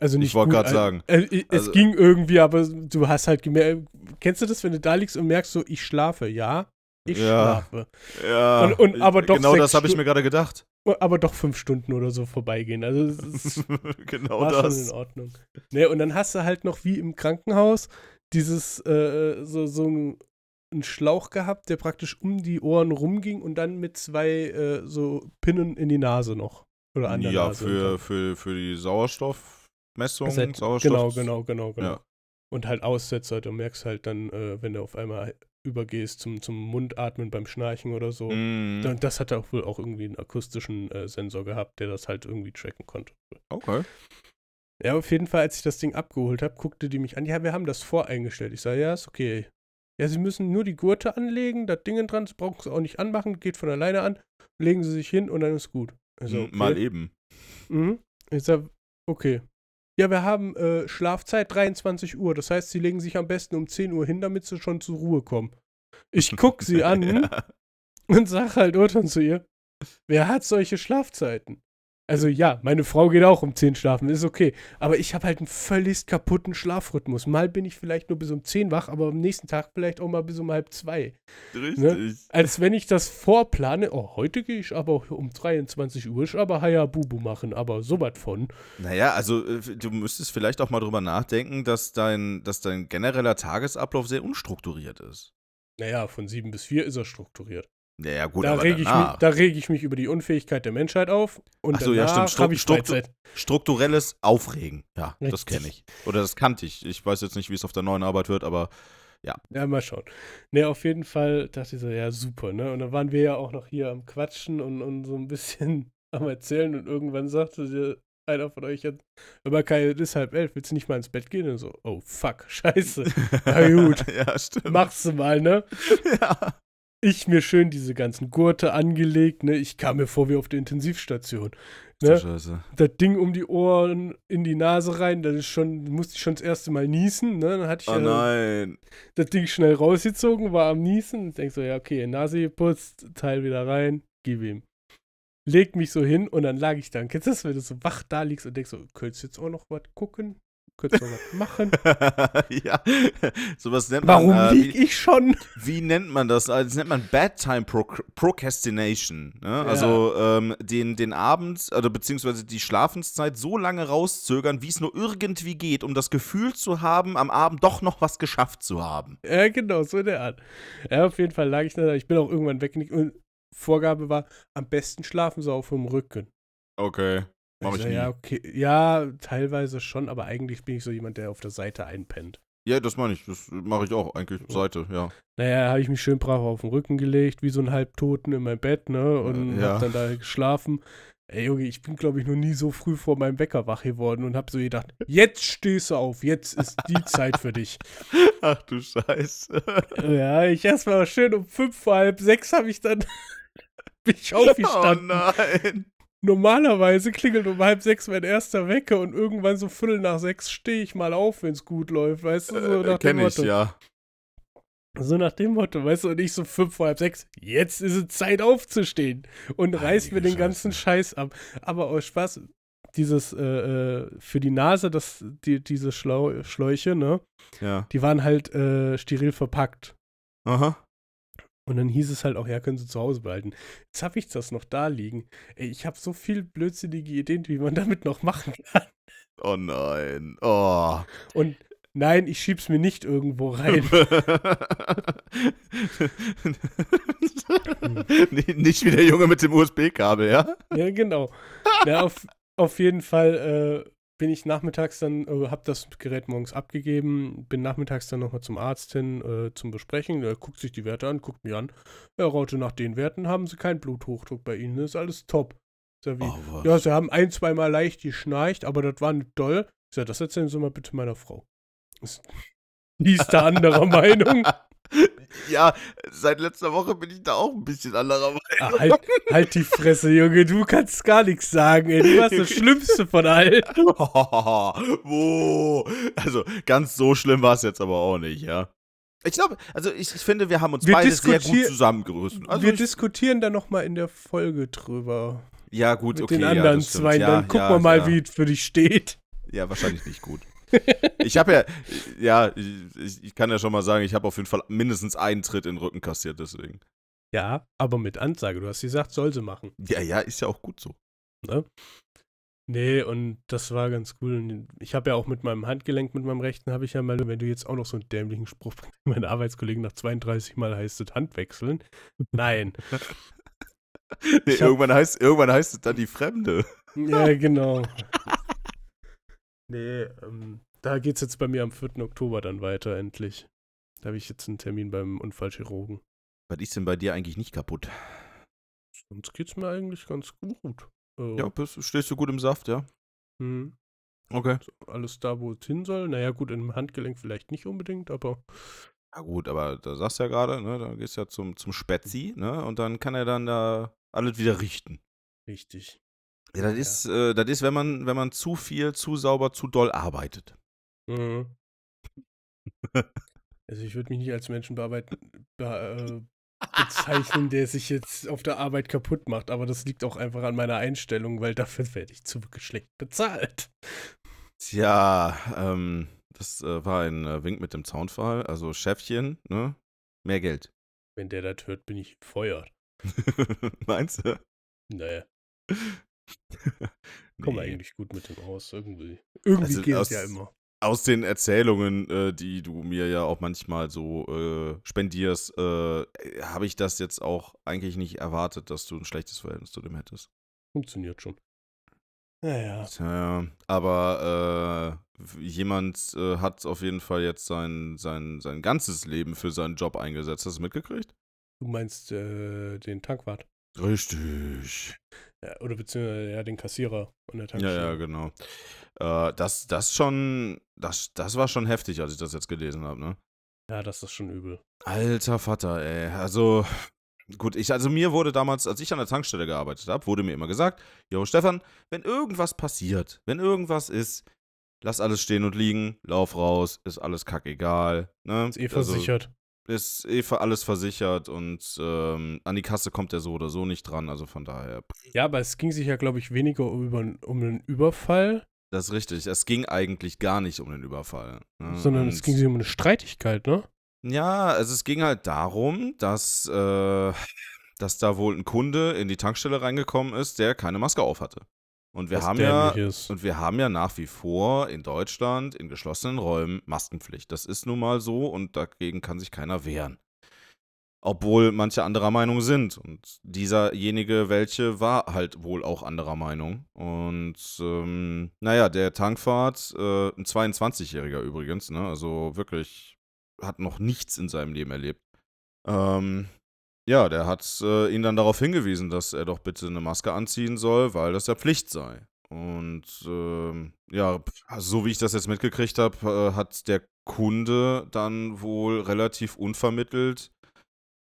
Also nicht Ich wollte gerade Al- sagen. Äh, äh, es Also- ging irgendwie, aber du hast halt gemerkt. Kennst du das, wenn du da liegst und merkst so, ich schlafe? Ja, ich Ja. schlafe. Ja. Und- und aber doch Genau das habe ich mir gerade gedacht. Aber doch fünf Stunden oder so vorbeigehen. Also es ist, genau war schon das. in Ordnung. Ne, und dann hast du halt noch wie im Krankenhaus dieses, äh, so, so ein, einen Schlauch gehabt, der praktisch um die Ohren rumging und dann mit zwei äh, so Pinnen in die Nase noch. Oder an der Ja, Nase. für, für, für die Sauerstoffmessung. Set- Sauerstoff Genau, genau, genau, genau. Ja. Und halt Aussetzer, du merkst halt dann, äh, wenn du auf einmal übergehst zum, zum Mundatmen beim Schnarchen oder so. Und das hat er auch wohl auch irgendwie einen akustischen äh, Sensor gehabt, der das halt irgendwie tracken konnte. Okay. Ja, auf jeden Fall, als ich das Ding abgeholt habe, guckte die mich an. Ja, wir haben das voreingestellt. Ich sage, ja, ist okay. Ja, Sie müssen nur die Gurte anlegen, das Ding dran, das brauchen Sie auch nicht anmachen, geht von alleine an, legen Sie sich hin und dann ist gut. Also, okay. Mal eben. Mhm. Ich sag, okay. Ja, wir haben äh, Schlafzeit 23 Uhr. Das heißt, sie legen sich am besten um 10 Uhr hin, damit sie schon zur Ruhe kommen. Ich guck sie an ja. und sag halt Urton zu ihr, wer hat solche Schlafzeiten? Also ja, meine Frau geht auch um 10 schlafen, ist okay. Aber ich habe halt einen völlig kaputten Schlafrhythmus. Mal bin ich vielleicht nur bis um 10 wach, aber am nächsten Tag vielleicht auch mal bis um halb zwei. Richtig. Als wenn ich das vorplane, oh, heute gehe ich aber um 23 Uhr, ich aber Hayabubu machen, aber sowas von. Naja, also äh, du müsstest vielleicht auch mal drüber nachdenken, dass dein, dass dein genereller Tagesablauf sehr unstrukturiert ist. Naja, von 7 bis 4 ist er strukturiert. Naja, gut, da aber rege ich, mich- danach. da reg ich mich über die Unfähigkeit der Menschheit auf und Ach so, ja, danach stimmt. Stru- Freizeit. Strukturelles Aufregen. Ja, das Richtig. kenne ich. Oder das kannte ich. Ich weiß jetzt nicht, wie es auf der neuen Arbeit wird, aber Ja, mal schauen. Ne, auf jeden Fall dachte ich so, ja, super, ne? Und dann waren wir ja auch noch hier am Quatschen und, und so ein bisschen am Erzählen und irgendwann sagte dir einer von euch jetzt, aber Kai, es ist halb elf, willst du nicht mal ins Bett gehen? Und so, oh fuck, scheiße. Na gut, ja, stimmt. machst du mal, ne? Ja. Ich mir schön diese ganzen Gurte angelegt, ne? Ich kam mir vor wie auf der Intensivstation. Ne? Scheiße. das Ding um die Ohren in die Nase rein, das ist schon, musste ich schon das erste Mal niesen, ne? Dann hatte ich Oh äh, nein. das Ding schnell rausgezogen, war am Niesen und denk so, ja, okay, Nase geputzt, Teil wieder rein, gib ihm. Leg mich so hin und dann lag ich da. Kennst du das, wenn du so wach da liegst und denkst so, könntest du jetzt auch noch was gucken? Könntest du was machen? ja, sowas nennt Warum man. äh, lieg wie, ich schon? wie nennt man das? Also, Das nennt man Bad Time Pro Procrastination. Ne? Also ähm, den, den Abend, oder beziehungsweise die Schlafenszeit so lange rauszögern, wie es nur irgendwie geht, um das Gefühl zu haben, am Abend doch noch was geschafft zu haben. Ja, genau, so in der Art. Ja, auf jeden Fall lag ich da. Ich bin auch irgendwann weggenickt und Vorgabe war, am besten schlafen sie auf dem Rücken. Okay. Mach Ich ich so, nie. ja, okay. Ja, teilweise schon, aber eigentlich bin ich so jemand, der auf der Seite einpennt. Ja, das meine ich. Das mache ich auch eigentlich. Seite, ja. Naja, habe ich mich schön brav auf den Rücken gelegt, wie so ein Halbtoten in mein Bett, ne? Und Ja. hab dann da geschlafen. Ey, Junge, ich bin, glaube ich, noch nie so früh vor meinem Wecker wach geworden und hab so gedacht, jetzt stehst du auf, jetzt ist die Zeit für dich. Ach du Scheiße. Ja, ich erstmal schön um fünf vor halb sechs habe ich dann bin ich Oh aufgestanden. nein. Normalerweise klingelt um halb sechs mein erster Wecker und irgendwann so viertel nach sechs stehe ich mal auf, wenn es gut läuft, weißt du, so Äh, nach dem Kenn ich, ja. So nach dem Motto, weißt du, und ich so fünf vor halb sechs, jetzt ist es Zeit aufzustehen und reiß mir Heilige den ganzen Scheiße. Scheiß ab. Aber aus Spaß, dieses, äh, äh, für die Nase, das, die, diese Schlau Schläuche, ne, Ja. die waren halt äh, steril verpackt. Aha. Und dann hieß es halt auch, ja, können Sie zu Hause behalten. Jetzt habe ich das noch da liegen. Ey, ich habe so viel blödsinnige Ideen, wie man damit noch machen kann. Oh nein. Oh. Und nein, ich schieb's mir nicht irgendwo rein. Nicht- Nicht wie der Junge mit dem USB-Kabel, ja? ja, genau. Ja, auf, auf jeden Fall äh, bin ich nachmittags dann, äh, habe das Gerät morgens abgegeben, bin nachmittags dann nochmal zum Arzt hin äh, zum Besprechen. Er guckt sich die Werte an, guckt mir an. Ja, Raute, nach den Werten haben Sie keinen Bluthochdruck bei Ihnen. Das ist alles top. Ich sag, wie? Oh? Ja, sie haben ein, zweimal leicht geschnarcht, aber das war nicht doll. Ich sag, das erzählen Sie mal bitte meiner Frau. Ist- Die ist da anderer Meinung. Ja, seit letzter Woche bin ich da auch ein bisschen anderer Ah, halt, halt die Fresse, Junge, du kannst gar nichts sagen, ey. Du warst das Schlimmste von allen. Wo? Also, ganz so schlimm war es jetzt aber auch nicht, ja. Ich glaube, also ich, ich finde, wir haben uns Wir beide sehr gut zusammengerüstet. Also Wir diskutieren dann nochmal in der Folge drüber. ja, gut, Mit okay. den ja, anderen stimmt. zwei. Ja, dann gucken ja, wir mal, ja. wie es für dich steht. Ja, wahrscheinlich nicht gut. Ich habe ja, ja, ich, ich kann ja schon mal sagen, ich habe auf jeden Fall mindestens einen Tritt in den Rücken kassiert, deswegen. Ja, aber mit Ansage. Du hast gesagt, soll sie machen. Ja, ja, ist ja auch gut so. Ne? Nee, und das war ganz cool. Ich habe ja auch mit meinem Handgelenk, mit meinem rechten, habe ich ja mal, wenn du jetzt auch noch so einen dämlichen Spruch bringst, meine Arbeitskollegen nach 32 Mal heißt es Hand wechseln. Nein. Nee, Ich hab- irgendwann, heißt, irgendwann heißt es dann die Fremde. Ja, genau. nee, ähm, da geht es jetzt bei mir am 4. Oktober dann weiter, endlich. Da habe ich jetzt einen Termin beim Unfallchirurgen. Was ist denn bei dir eigentlich nicht kaputt? Sonst geht es mir eigentlich ganz gut. Äh, Ja, bist, stehst du gut im Saft, ja? hm, Okay. alles da, wo es hin soll. Naja, gut, im Handgelenk vielleicht nicht unbedingt, aber Ja gut, aber da sagst du ja gerade, ne, da gehst du ja zum, zum Spätzi, ne, und dann kann er dann da alles wieder richten. richtig. Ja, das Ja. ist, äh, das ist, wenn man, wenn man zu viel, zu sauber, zu doll arbeitet. Mhm. Also ich würde mich nicht als Menschen bearbeiten, be äh, bezeichnen, der sich jetzt auf der Arbeit kaputt macht, aber das liegt auch einfach an meiner Einstellung, weil dafür werde ich zu schlecht bezahlt. Tja, ähm, das äh, war ein äh, Wink mit dem Zaunfall, also Chefchen, ne, mehr Geld. Wenn der das hört, bin ich gefeuert. Meinst du? Naja, komm Nee. eigentlich gut mit dem aus, irgendwie. Irgendwie Also geht es ja immer. Aus den Erzählungen, äh, die du mir ja auch manchmal so äh, spendierst, äh, habe ich das jetzt auch eigentlich nicht erwartet, dass du ein schlechtes Verhältnis zu dem hättest. Funktioniert schon. Naja, Tja, aber äh, jemand äh, hat auf jeden Fall jetzt sein, sein, sein ganzes Leben für seinen Job eingesetzt. Hast du es mitgekriegt? du meinst äh, den Tankwart. Richtig. Ja, oder beziehungsweise ja, den Kassierer an der Ja, Tankstelle. ja, genau. Äh, das, das schon, das, das war schon heftig, als ich das jetzt gelesen habe, ne? Ja, das ist schon übel. Alter Vater, ey. Also, gut, ich, also mir wurde damals, als ich an der Tankstelle gearbeitet habe, wurde mir immer gesagt, Jo, Stefan, wenn irgendwas passiert, wenn irgendwas ist, lass alles stehen und liegen, lauf raus, ist alles kackegal. Ne? Ist eh versichert. Ist eh für alles versichert und ähm, an die Kasse kommt er so oder so nicht dran, also von daher. Ja, aber es ging sich ja, glaube ich, weniger über, um einen Überfall, Das ist richtig. Es ging eigentlich gar nicht um den Überfall. Ne? sondern es Und- ging sich um eine Streitigkeit, ne? Ja, also es ging halt darum, dass, äh, dass da wohl ein Kunde in die Tankstelle reingekommen ist, der keine Maske auf hatte. Und wir Was haben ja ist. und wir haben ja nach wie vor in Deutschland in geschlossenen Räumen Maskenpflicht. Das ist nun mal so und dagegen kann sich keiner wehren. Obwohl manche anderer Meinung sind. Und dieserjenige, welche, war halt wohl auch anderer Meinung. Und ähm, naja, der Tankfahrt, äh, ein 22-Jähriger übrigens, ne? Also wirklich hat noch nichts in seinem Leben erlebt. Ähm, ja, der hat äh, ihn dann darauf hingewiesen, dass er doch bitte eine Maske anziehen soll, weil das ja Pflicht sei. Und ähm, ja, also so wie ich das jetzt mitgekriegt habe, äh, hat der Kunde dann wohl relativ unvermittelt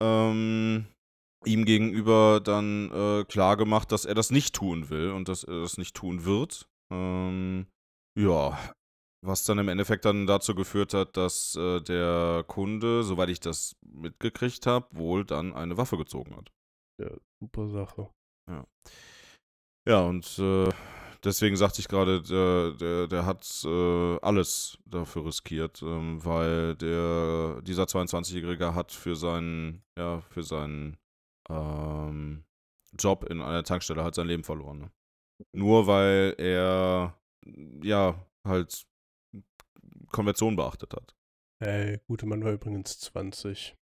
ähm, ihm gegenüber dann äh, klar dass er das nicht tun will und dass er das nicht tun wird. Ähm, ja, was dann im Endeffekt dann dazu geführt hat, dass äh, der Kunde, soweit ich das mitgekriegt habe, wohl dann eine Waffe gezogen hat. Super Sache. Ja, und äh, deswegen sagte ich gerade, der, der, der hat äh, alles dafür riskiert, ähm, weil der, dieser 22-Jährige hat für seinen, ja, für seinen ähm, Job in einer Tankstelle halt sein Leben verloren. Ne? Nur weil er, ja, halt Konvention beachtet hat. Ey, gute Mann war übrigens 20.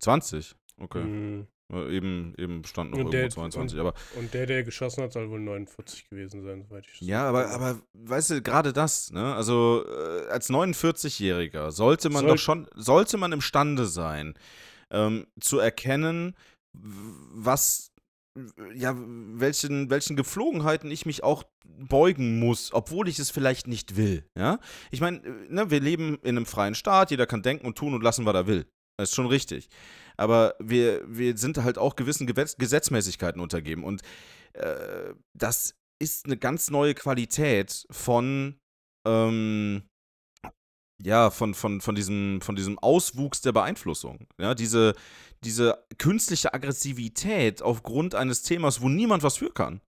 20? Okay. Mhm. Eben, eben stand noch Und irgendwo der- 22, und- aber Und der, der geschossen hat, soll wohl 49 gewesen sein, soweit ich das Ja, aber, aber weißt du, gerade das, ne? Also äh, als 49-Jähriger sollte man Soll- doch schon, sollte man imstande sein, ähm, zu erkennen, was, ja, welchen, welchen Gepflogenheiten ich mich auch beugen muss, obwohl ich es vielleicht nicht will, ja? Ich meine, äh, ne, wir leben in einem freien Staat, jeder kann denken und tun und lassen, was er will. Das ist schon richtig. Aber wir, wir sind halt auch gewissen Gesetz Gesetzmäßigkeiten untergeben. Und äh, das ist eine ganz neue Qualität von, ähm, ja, von, von, von, diesem, von diesem Auswuchs der Beeinflussung. Ja, diese, diese künstliche Aggressivität aufgrund eines Themas, wo niemand was für kann.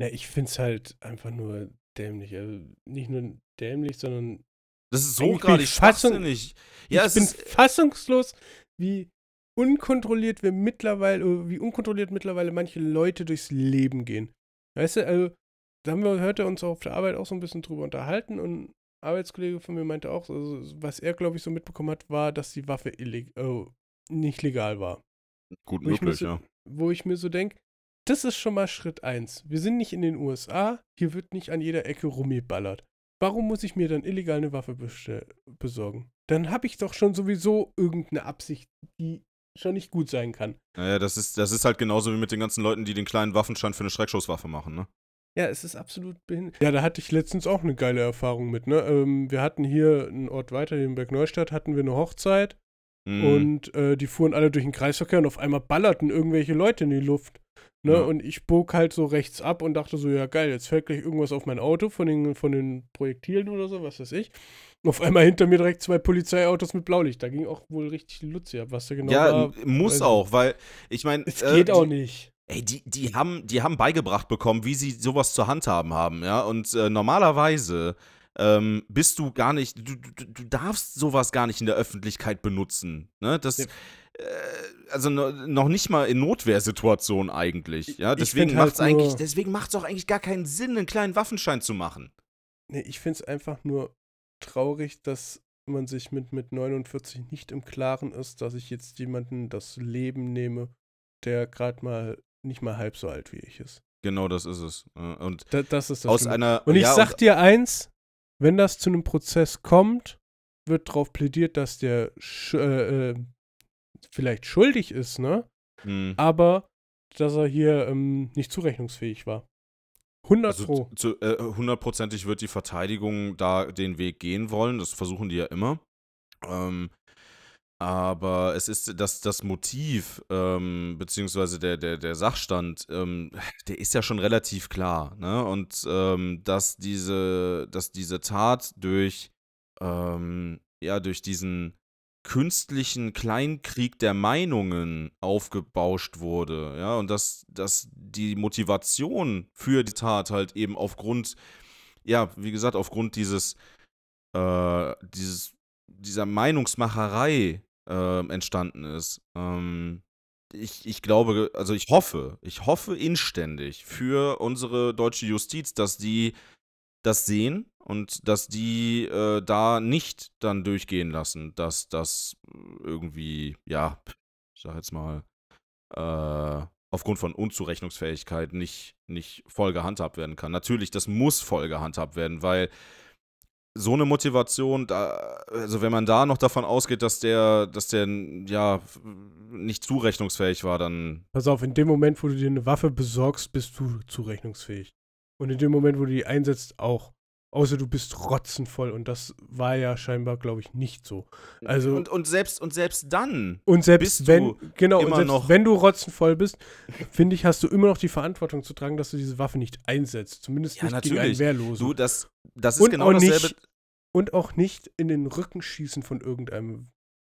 Na, ich find's halt einfach nur dämlich. Also nicht nur dämlich, sondern Das ist so gerade schwachsinnig. Ja, ich es bin ist, fassungslos, wie unkontrolliert wir mittlerweile, oder wie unkontrolliert mittlerweile manche Leute durchs Leben gehen. Weißt du, also, da haben wir heute uns auf der Arbeit auch so ein bisschen drüber unterhalten und Arbeitskollege von mir meinte auch, also, was er, glaube ich, so mitbekommen hat, war, dass die Waffe illeg oh, nicht legal war. gut wo möglich, so- ja. Wo ich mir so denke, das ist schon mal Schritt eins. Wir sind nicht in den USA, hier wird nicht an jeder Ecke rumgeballert. Warum muss ich mir dann illegal eine Waffe besorgen? Dann habe ich doch schon sowieso irgendeine Absicht, die schon nicht gut sein kann. Naja, das ist, das ist halt genauso wie mit den ganzen Leuten, die den kleinen Waffenschein für eine Schreckschusswaffe machen, ne? Ja, es ist absolut behindert. Ja, da hatte ich letztens auch eine geile Erfahrung mit, ne? Ähm, wir hatten hier einen Ort weiter, hier in Bergneustadt, hatten wir eine Hochzeit Mhm. und äh, die fuhren alle durch den Kreisverkehr und auf einmal ballerten irgendwelche Leute in die Luft. Ne? Ja. Und ich bog halt so rechts ab und dachte so, ja geil, jetzt fällt gleich irgendwas auf mein Auto von den, von den Projektilen oder so, was weiß ich. Und auf einmal hinter mir direkt zwei Polizeiautos mit Blaulicht. Da ging auch wohl richtig Luzi ab, was da genau ja, war. m- muss auch, weil ich meine. Es geht auch nicht. Ey, die, die, haben, die haben beigebracht bekommen, wie sie sowas zu handhaben haben, ja. Und äh, normalerweise ähm, bist du gar nicht, du, du, du darfst sowas gar nicht in der Öffentlichkeit benutzen. Ne? Das, Ja. äh, also no, noch nicht mal in Notwehrsituationen eigentlich. Ja, deswegen halt eigentlich, nur- deswegen macht's auch eigentlich gar keinen Sinn, einen kleinen Waffenschein zu machen. Nee, ich finde es einfach nur traurig, dass man sich mit, mit 49 nicht im Klaren ist, dass ich jetzt jemanden das Leben nehme, der gerade mal nicht mal halb so alt wie ich ist. Genau, das ist es. äh, Und Da, das ist das aus Schlimme. einer. Und ich ja, sag dir eins, wenn das zu einem Prozess kommt, wird darauf plädiert, dass der sch äh, äh, vielleicht schuldig ist, ne? mh. Aber dass er hier ähm, nicht zurechnungsfähig war. 100 Also zu, äh, hundertprozentig wird die Verteidigung da den Weg gehen wollen. Das versuchen die ja immer. Ähm, aber es ist das, das Motiv, ähm, beziehungsweise der, der, der Sachstand, ähm, der ist ja schon relativ klar. Ne? Und ähm, dass, diese, dass diese Tat durch, ähm, ja, durch diesen künstlichen Kleinkrieg der Meinungen aufgebauscht wurde, ja, und dass, dass die Motivation für die Tat halt eben aufgrund, ja, wie gesagt, aufgrund dieses, äh, dieses, dieser Meinungsmacherei äh, entstanden ist. Ähm, ich, ich glaube, also ich hoffe, ich hoffe inständig für unsere deutsche Justiz, dass die das sehen und dass die äh, da nicht dann durchgehen lassen, dass das irgendwie, ja, ich sag jetzt mal, äh, aufgrund von Unzurechnungsfähigkeit nicht, nicht voll gehandhabt werden kann. Natürlich, das muss voll gehandhabt werden, weil so eine Motivation, da, also wenn man da noch davon ausgeht, dass der, dass der ja nicht zurechnungsfähig war, dann Pass auf, in dem Moment, wo du dir eine Waffe besorgst, bist du zurechnungsfähig. Und in dem Moment, wo du die einsetzt, auch. Außer du bist rotzenvoll. Und das war ja scheinbar, glaube ich, nicht so. Also, und, und selbst und selbst dann und selbst wenn, du genau, und selbst noch- wenn du rotzenvoll bist, finde ich, hast du immer noch die Verantwortung zu tragen, dass du diese Waffe nicht einsetzt. Zumindest Ja, nicht gegen einen natürlich. Wehrlosen. du das das ist und, genau auch dasselbe nicht, und auch nicht in den Rücken schießen von irgendeinem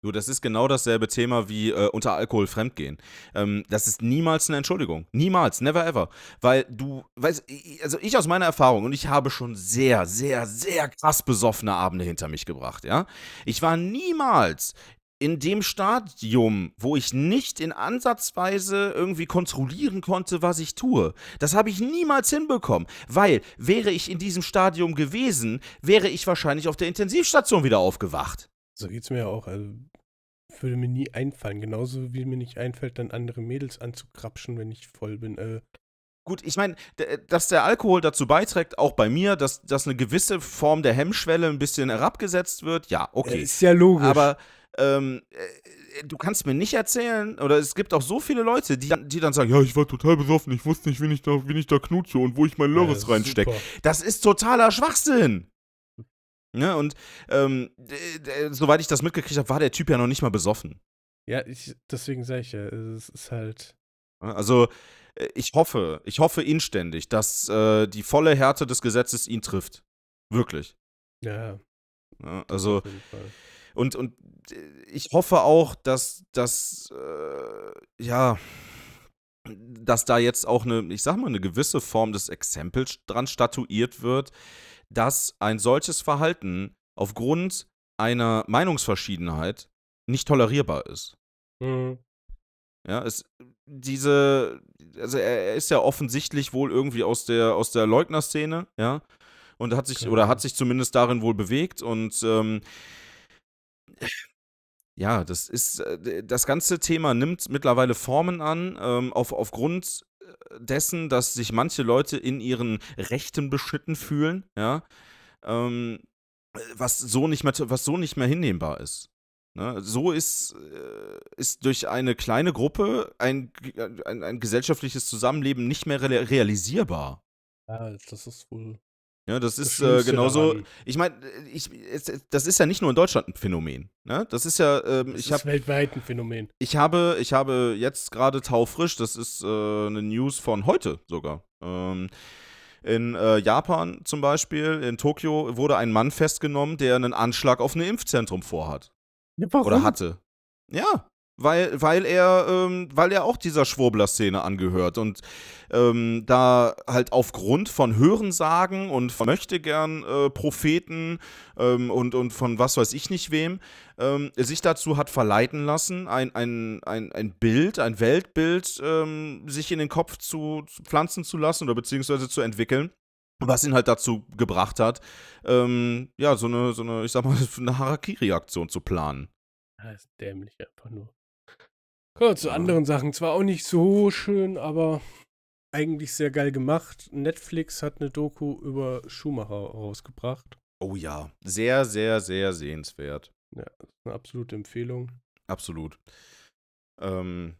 Du, das ist genau dasselbe Thema wie äh, unter Alkohol fremdgehen. Ähm, das ist niemals eine Entschuldigung. Niemals, never ever. Weil du, weißt, also ich aus meiner Erfahrung, und ich habe schon sehr, sehr, sehr krass besoffene Abende hinter mich gebracht, ja. Ich war niemals in dem Stadium, wo ich nicht in Ansatzweise irgendwie kontrollieren konnte, was ich tue. Das habe ich niemals hinbekommen, weil wäre ich in diesem Stadium gewesen, wäre ich wahrscheinlich auf der Intensivstation wieder aufgewacht. So geht's mir auch. Also würde mir nie einfallen. Genauso wie mir nicht einfällt, dann andere Mädels anzukrapschen, wenn ich voll bin. Äh, Gut, ich meine, dass der Alkohol dazu beiträgt, auch bei mir, dass, dass eine gewisse Form der Hemmschwelle ein bisschen herabgesetzt wird, ja, okay. ist ja logisch. Aber ähm, äh, du kannst mir nicht erzählen, oder es gibt auch so viele Leute, die, die dann sagen, ja, ich war total besoffen, ich wusste nicht, wen ich da, wen ich da knutsche und wo ich mein Lörres Ja, reinstecke. Das ist totaler Schwachsinn. Ne, und ähm, soweit ich das mitgekriegt habe, war der Typ ja noch nicht mal besoffen. Ja, ich, deswegen sage ich ja, es ist halt. Ja, Also äh, ich hoffe, ich hoffe inständig, dass äh, die volle Härte des Gesetzes ihn trifft. Wirklich. Ja, Ja, also jeden Fall. und, und äh, ich hoffe auch, dass, dass äh, ja, dass da jetzt auch eine, ich sag mal, eine gewisse Form des Exempels dran statuiert wird, dass ein solches Verhalten aufgrund einer Meinungsverschiedenheit nicht tolerierbar ist. Mhm. Ja, es, diese, also er, ist ja offensichtlich wohl irgendwie aus der, aus der Leugnerszene, ja, und hat sich, Genau. oder hat sich zumindest darin wohl bewegt und, ähm, ja, das ist, äh, das ganze Thema nimmt mittlerweile Formen an, ähm, auf, aufgrund äh, dessen, dass sich manche Leute in ihren Rechten beschnitten fühlen, ja, ähm, was so nicht mehr, was so nicht mehr hinnehmbar ist. Ne? So ist, äh, ist durch eine kleine Gruppe ein, ein, ein gesellschaftliches Zusammenleben nicht mehr real- realisierbar. Ja, das ist wohl. Ja, das das ist äh, genauso. daran. Ich meine, ich, es- das ist ja nicht nur in Deutschland ein Phänomen. Ne? Das ist ja, ähm, Das ich ist habe weltweit ein Phänomen. ich habe, ich habe jetzt gerade taufrisch, das ist äh, eine News von heute sogar. Ähm, in äh, Japan zum Beispiel, in Tokio, wurde ein Mann festgenommen, der einen Anschlag auf ein Impfzentrum vorhat. Ja, warum? Oder hatte. Ja, weil, weil, er, ähm, weil er auch dieser Schwurbler-Szene angehört und ähm, da halt aufgrund von Hörensagen und von Möchtegern äh, Propheten ähm, und, und von was weiß ich nicht wem ähm, sich dazu hat verleiten lassen, ein, ein, ein, ein Bild, ein Weltbild ähm, sich in den Kopf zu, zu pflanzen zu lassen oder beziehungsweise zu entwickeln. Was ihn halt dazu gebracht hat, ähm, ja, so eine, so eine, ich sag mal, eine Harakiri-Aktion zu planen. Ja, ist dämlich einfach nur. Kommen wir zu Ja. anderen Sachen. Zwar auch nicht so schön, aber eigentlich sehr geil gemacht. Netflix hat eine Doku über Schumacher rausgebracht. Oh ja, sehr, sehr, sehr sehenswert. Ja, eine absolute Empfehlung. Absolut. Ähm,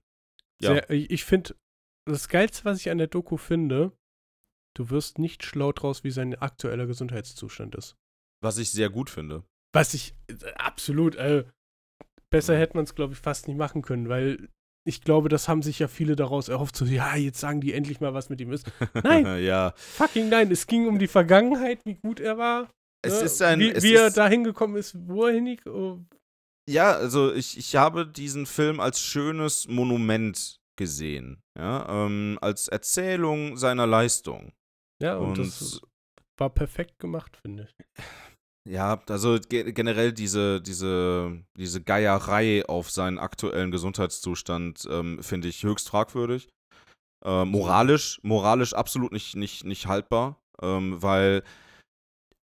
ja, Sehr, ich ich finde, das Geilste, was ich an der Doku finde, du wirst nicht schlau draus, wie sein aktueller Gesundheitszustand ist. was ich sehr gut finde. Was ich äh, absolut, äh, besser hätte man es, glaube ich, fast nicht machen können, weil ich glaube, das haben sich ja viele daraus erhofft, so, ja, jetzt sagen die endlich mal, was mit ihm ist. Nein, ja, fucking nein, es ging um die Vergangenheit, wie gut er war. es ne? ist ein. wie wie er da hingekommen ist, wo er hingeht. Oh, Ja, also ich, ich habe diesen Film als schönes Monument gesehen. Ja, ähm, als Erzählung seiner Leistung. ja, und, Und das war perfekt gemacht, finde ich. Ja, also ge generell diese, diese, diese Geierei auf seinen aktuellen Gesundheitszustand ähm, finde ich höchst fragwürdig. Äh, moralisch, moralisch absolut nicht, nicht, nicht haltbar, ähm, weil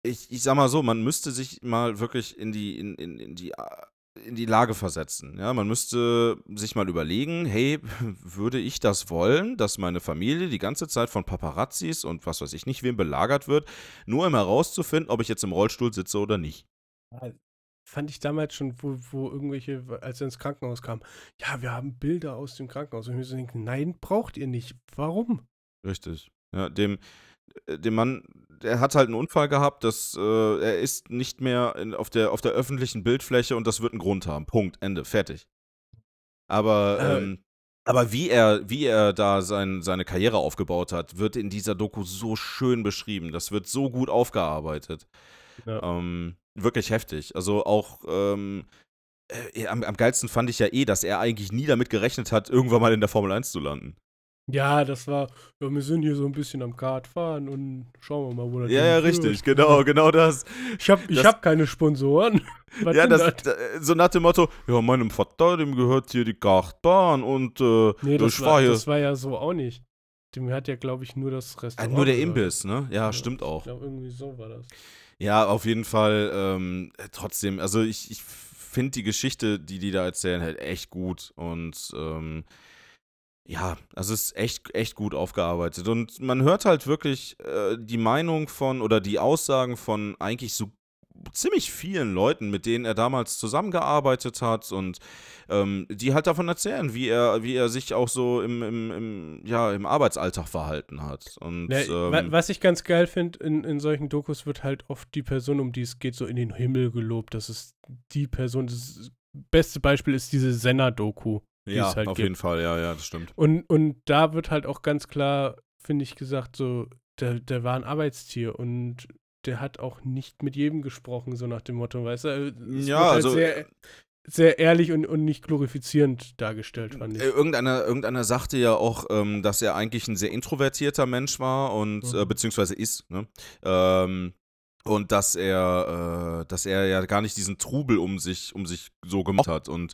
ich, ich sag mal so, man müsste sich mal wirklich in die, in, in, in die äh, in die Lage versetzen. Ja, man müsste sich mal überlegen, hey, würde ich das wollen, dass meine Familie die ganze Zeit von Paparazzis und was weiß ich nicht wem belagert wird, nur um herauszufinden, ob ich jetzt im Rollstuhl sitze oder nicht. Fand ich damals schon, wo, wo irgendwelche, als er ins Krankenhaus kam, ja, wir haben Bilder aus dem Krankenhaus. Und ich mir so denke, nein, braucht ihr nicht. Warum? Richtig. Ja, dem, äh, dem Mann, der hat halt einen Unfall gehabt, das, äh, er ist nicht mehr in, auf, der, auf der öffentlichen Bildfläche und das wird einen Grund haben. Punkt, Ende, fertig. Aber, Äh. ähm, aber wie er, wie er da sein, seine Karriere aufgebaut hat, wird in dieser Doku so schön beschrieben. Das wird so gut aufgearbeitet. Ja. Ähm, wirklich heftig. Also auch, ähm, äh, am, am geilsten fand ich ja eh, dass er eigentlich nie damit gerechnet hat, irgendwann mal in der Formel 1 zu landen. Ja, das war, ja, wir sind hier so ein bisschen am Kart fahren und schauen wir mal, wo das Ja, ja, richtig, genau, genau das. Ich habe ich Das- hab keine Sponsoren. Was ja, das, da- so nach dem Motto, ja, meinem Vater, dem gehört hier die Kartbahn und äh, Nee, das war, hier. das war ja so auch nicht. Dem hat ja, glaube ich, nur das Ah, Restaurant. nur der gehört. Imbiss, ne? Ja, Ja. stimmt auch. Ich glaube, irgendwie so war das. Ja, auf jeden Fall. Ähm, trotzdem, also ich, ich finde die Geschichte, die die da erzählen, halt echt gut. Und ähm, ja, also es ist echt, echt gut aufgearbeitet. Und man hört halt wirklich äh, die Meinung von oder die Aussagen von eigentlich so ziemlich vielen Leuten, mit denen er damals zusammengearbeitet hat und ähm, die halt davon erzählen, wie er, wie er sich auch so im, im, im, ja, im Arbeitsalltag verhalten hat. Und wa- ähm, was ich ganz geil finde, in, in solchen Dokus wird halt oft die Person, um die es geht, so in den Himmel gelobt. Das ist die Person, das beste Beispiel ist diese Senna-Doku. Ja, halt auf gibt. jeden Fall, ja, ja, das stimmt. Und, und da wird halt auch ganz klar, finde ich, gesagt, so, der, der war ein Arbeitstier und der hat auch nicht mit jedem gesprochen, so nach dem Motto, weißt du? Es Ja, halt also, sehr, sehr ehrlich und, und nicht glorifizierend dargestellt, fand ich. Äh, Irgendeiner, irgendeiner sagte ja auch, ähm, dass er eigentlich ein sehr introvertierter Mensch war und Mhm. äh, beziehungsweise ist, ne? Ähm, und dass er, äh, dass er ja gar nicht diesen Trubel um sich, um sich so gemacht hat. Und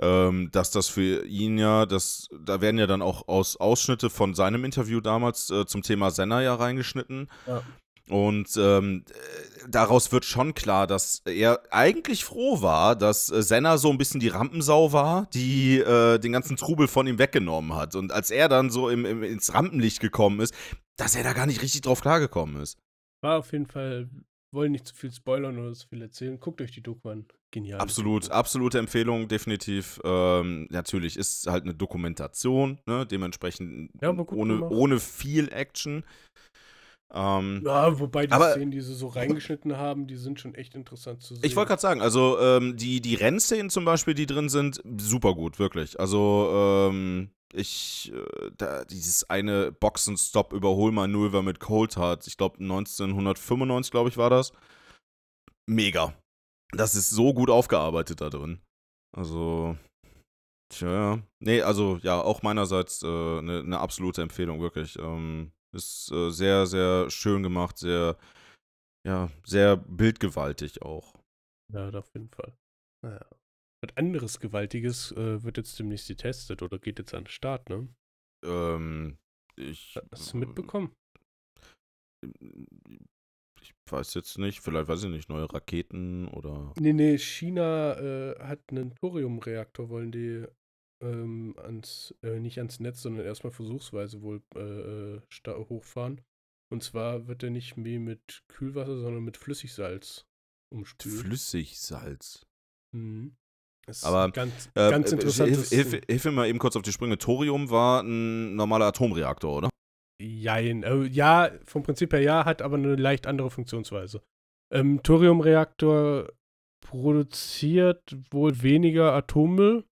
ähm, dass das für ihn ja, das, da werden ja dann auch aus Ausschnitte von seinem Interview damals äh, zum Thema Senna ja reingeschnitten. Ja. Und ähm, äh, daraus wird schon klar, dass er eigentlich froh war, dass äh, Senna so ein bisschen die Rampensau war, die äh, den ganzen Trubel von ihm weggenommen hat. Und als er dann so im, im, ins Rampenlicht gekommen ist, dass er da gar nicht richtig drauf klargekommen ist. War auf jeden Fall, wollen nicht zu viel spoilern oder zu viel erzählen. Guckt euch die Doku an. Genial. Absolut, absolute Empfehlung, definitiv. Ähm, natürlich ist halt eine Dokumentation, ne? dementsprechend Ja, ohne, gemacht. ohne viel Action. Ähm, Ja, wobei die Aber- Szenen, die sie so reingeschnitten haben, die sind schon echt interessant zu sehen. Ich wollte gerade sagen, also ähm, die, die Rennszenen zum Beispiel, die drin sind, super gut, wirklich. Also ähm, ich, äh, da, dieses eine Boxenstopp-Überholmanöver mit Coulthard, ich glaube 1995, glaube ich, war das. Mega. Das ist so gut aufgearbeitet da drin. Also, tja, nee, also ja, auch meinerseits eine äh, ne- ne absolute Empfehlung, wirklich. Ähm, ist äh, sehr, sehr schön gemacht, sehr, ja, sehr bildgewaltig auch. Ja, auf jeden Fall. Naja. Was anderes Gewaltiges äh, wird jetzt demnächst getestet oder geht jetzt an den Start, ne? Ähm, ich. Hast du mitbekommen? Ich weiß jetzt nicht, vielleicht weiß ich nicht, neue Raketen oder. Nee, nee, China äh, hat einen Thoriumreaktor, wollen die ähm, ans, äh, nicht ans Netz, sondern erstmal versuchsweise wohl äh, äh, hochfahren. Und zwar wird er nicht mehr mit Kühlwasser, sondern mit Flüssigsalz umspült. Flüssigsalz. Mhm. Das ist Aber, ganz, Äh, ganz äh, interessant. Hilf, hilf, hilf mir mal eben kurz auf die Sprünge. Thorium war ein normaler Atomreaktor, oder? Jein. Äh, ja, vom Prinzip her ja, hat aber eine leicht andere Funktionsweise. Ähm, Thoriumreaktor produziert wohl weniger Atommüll.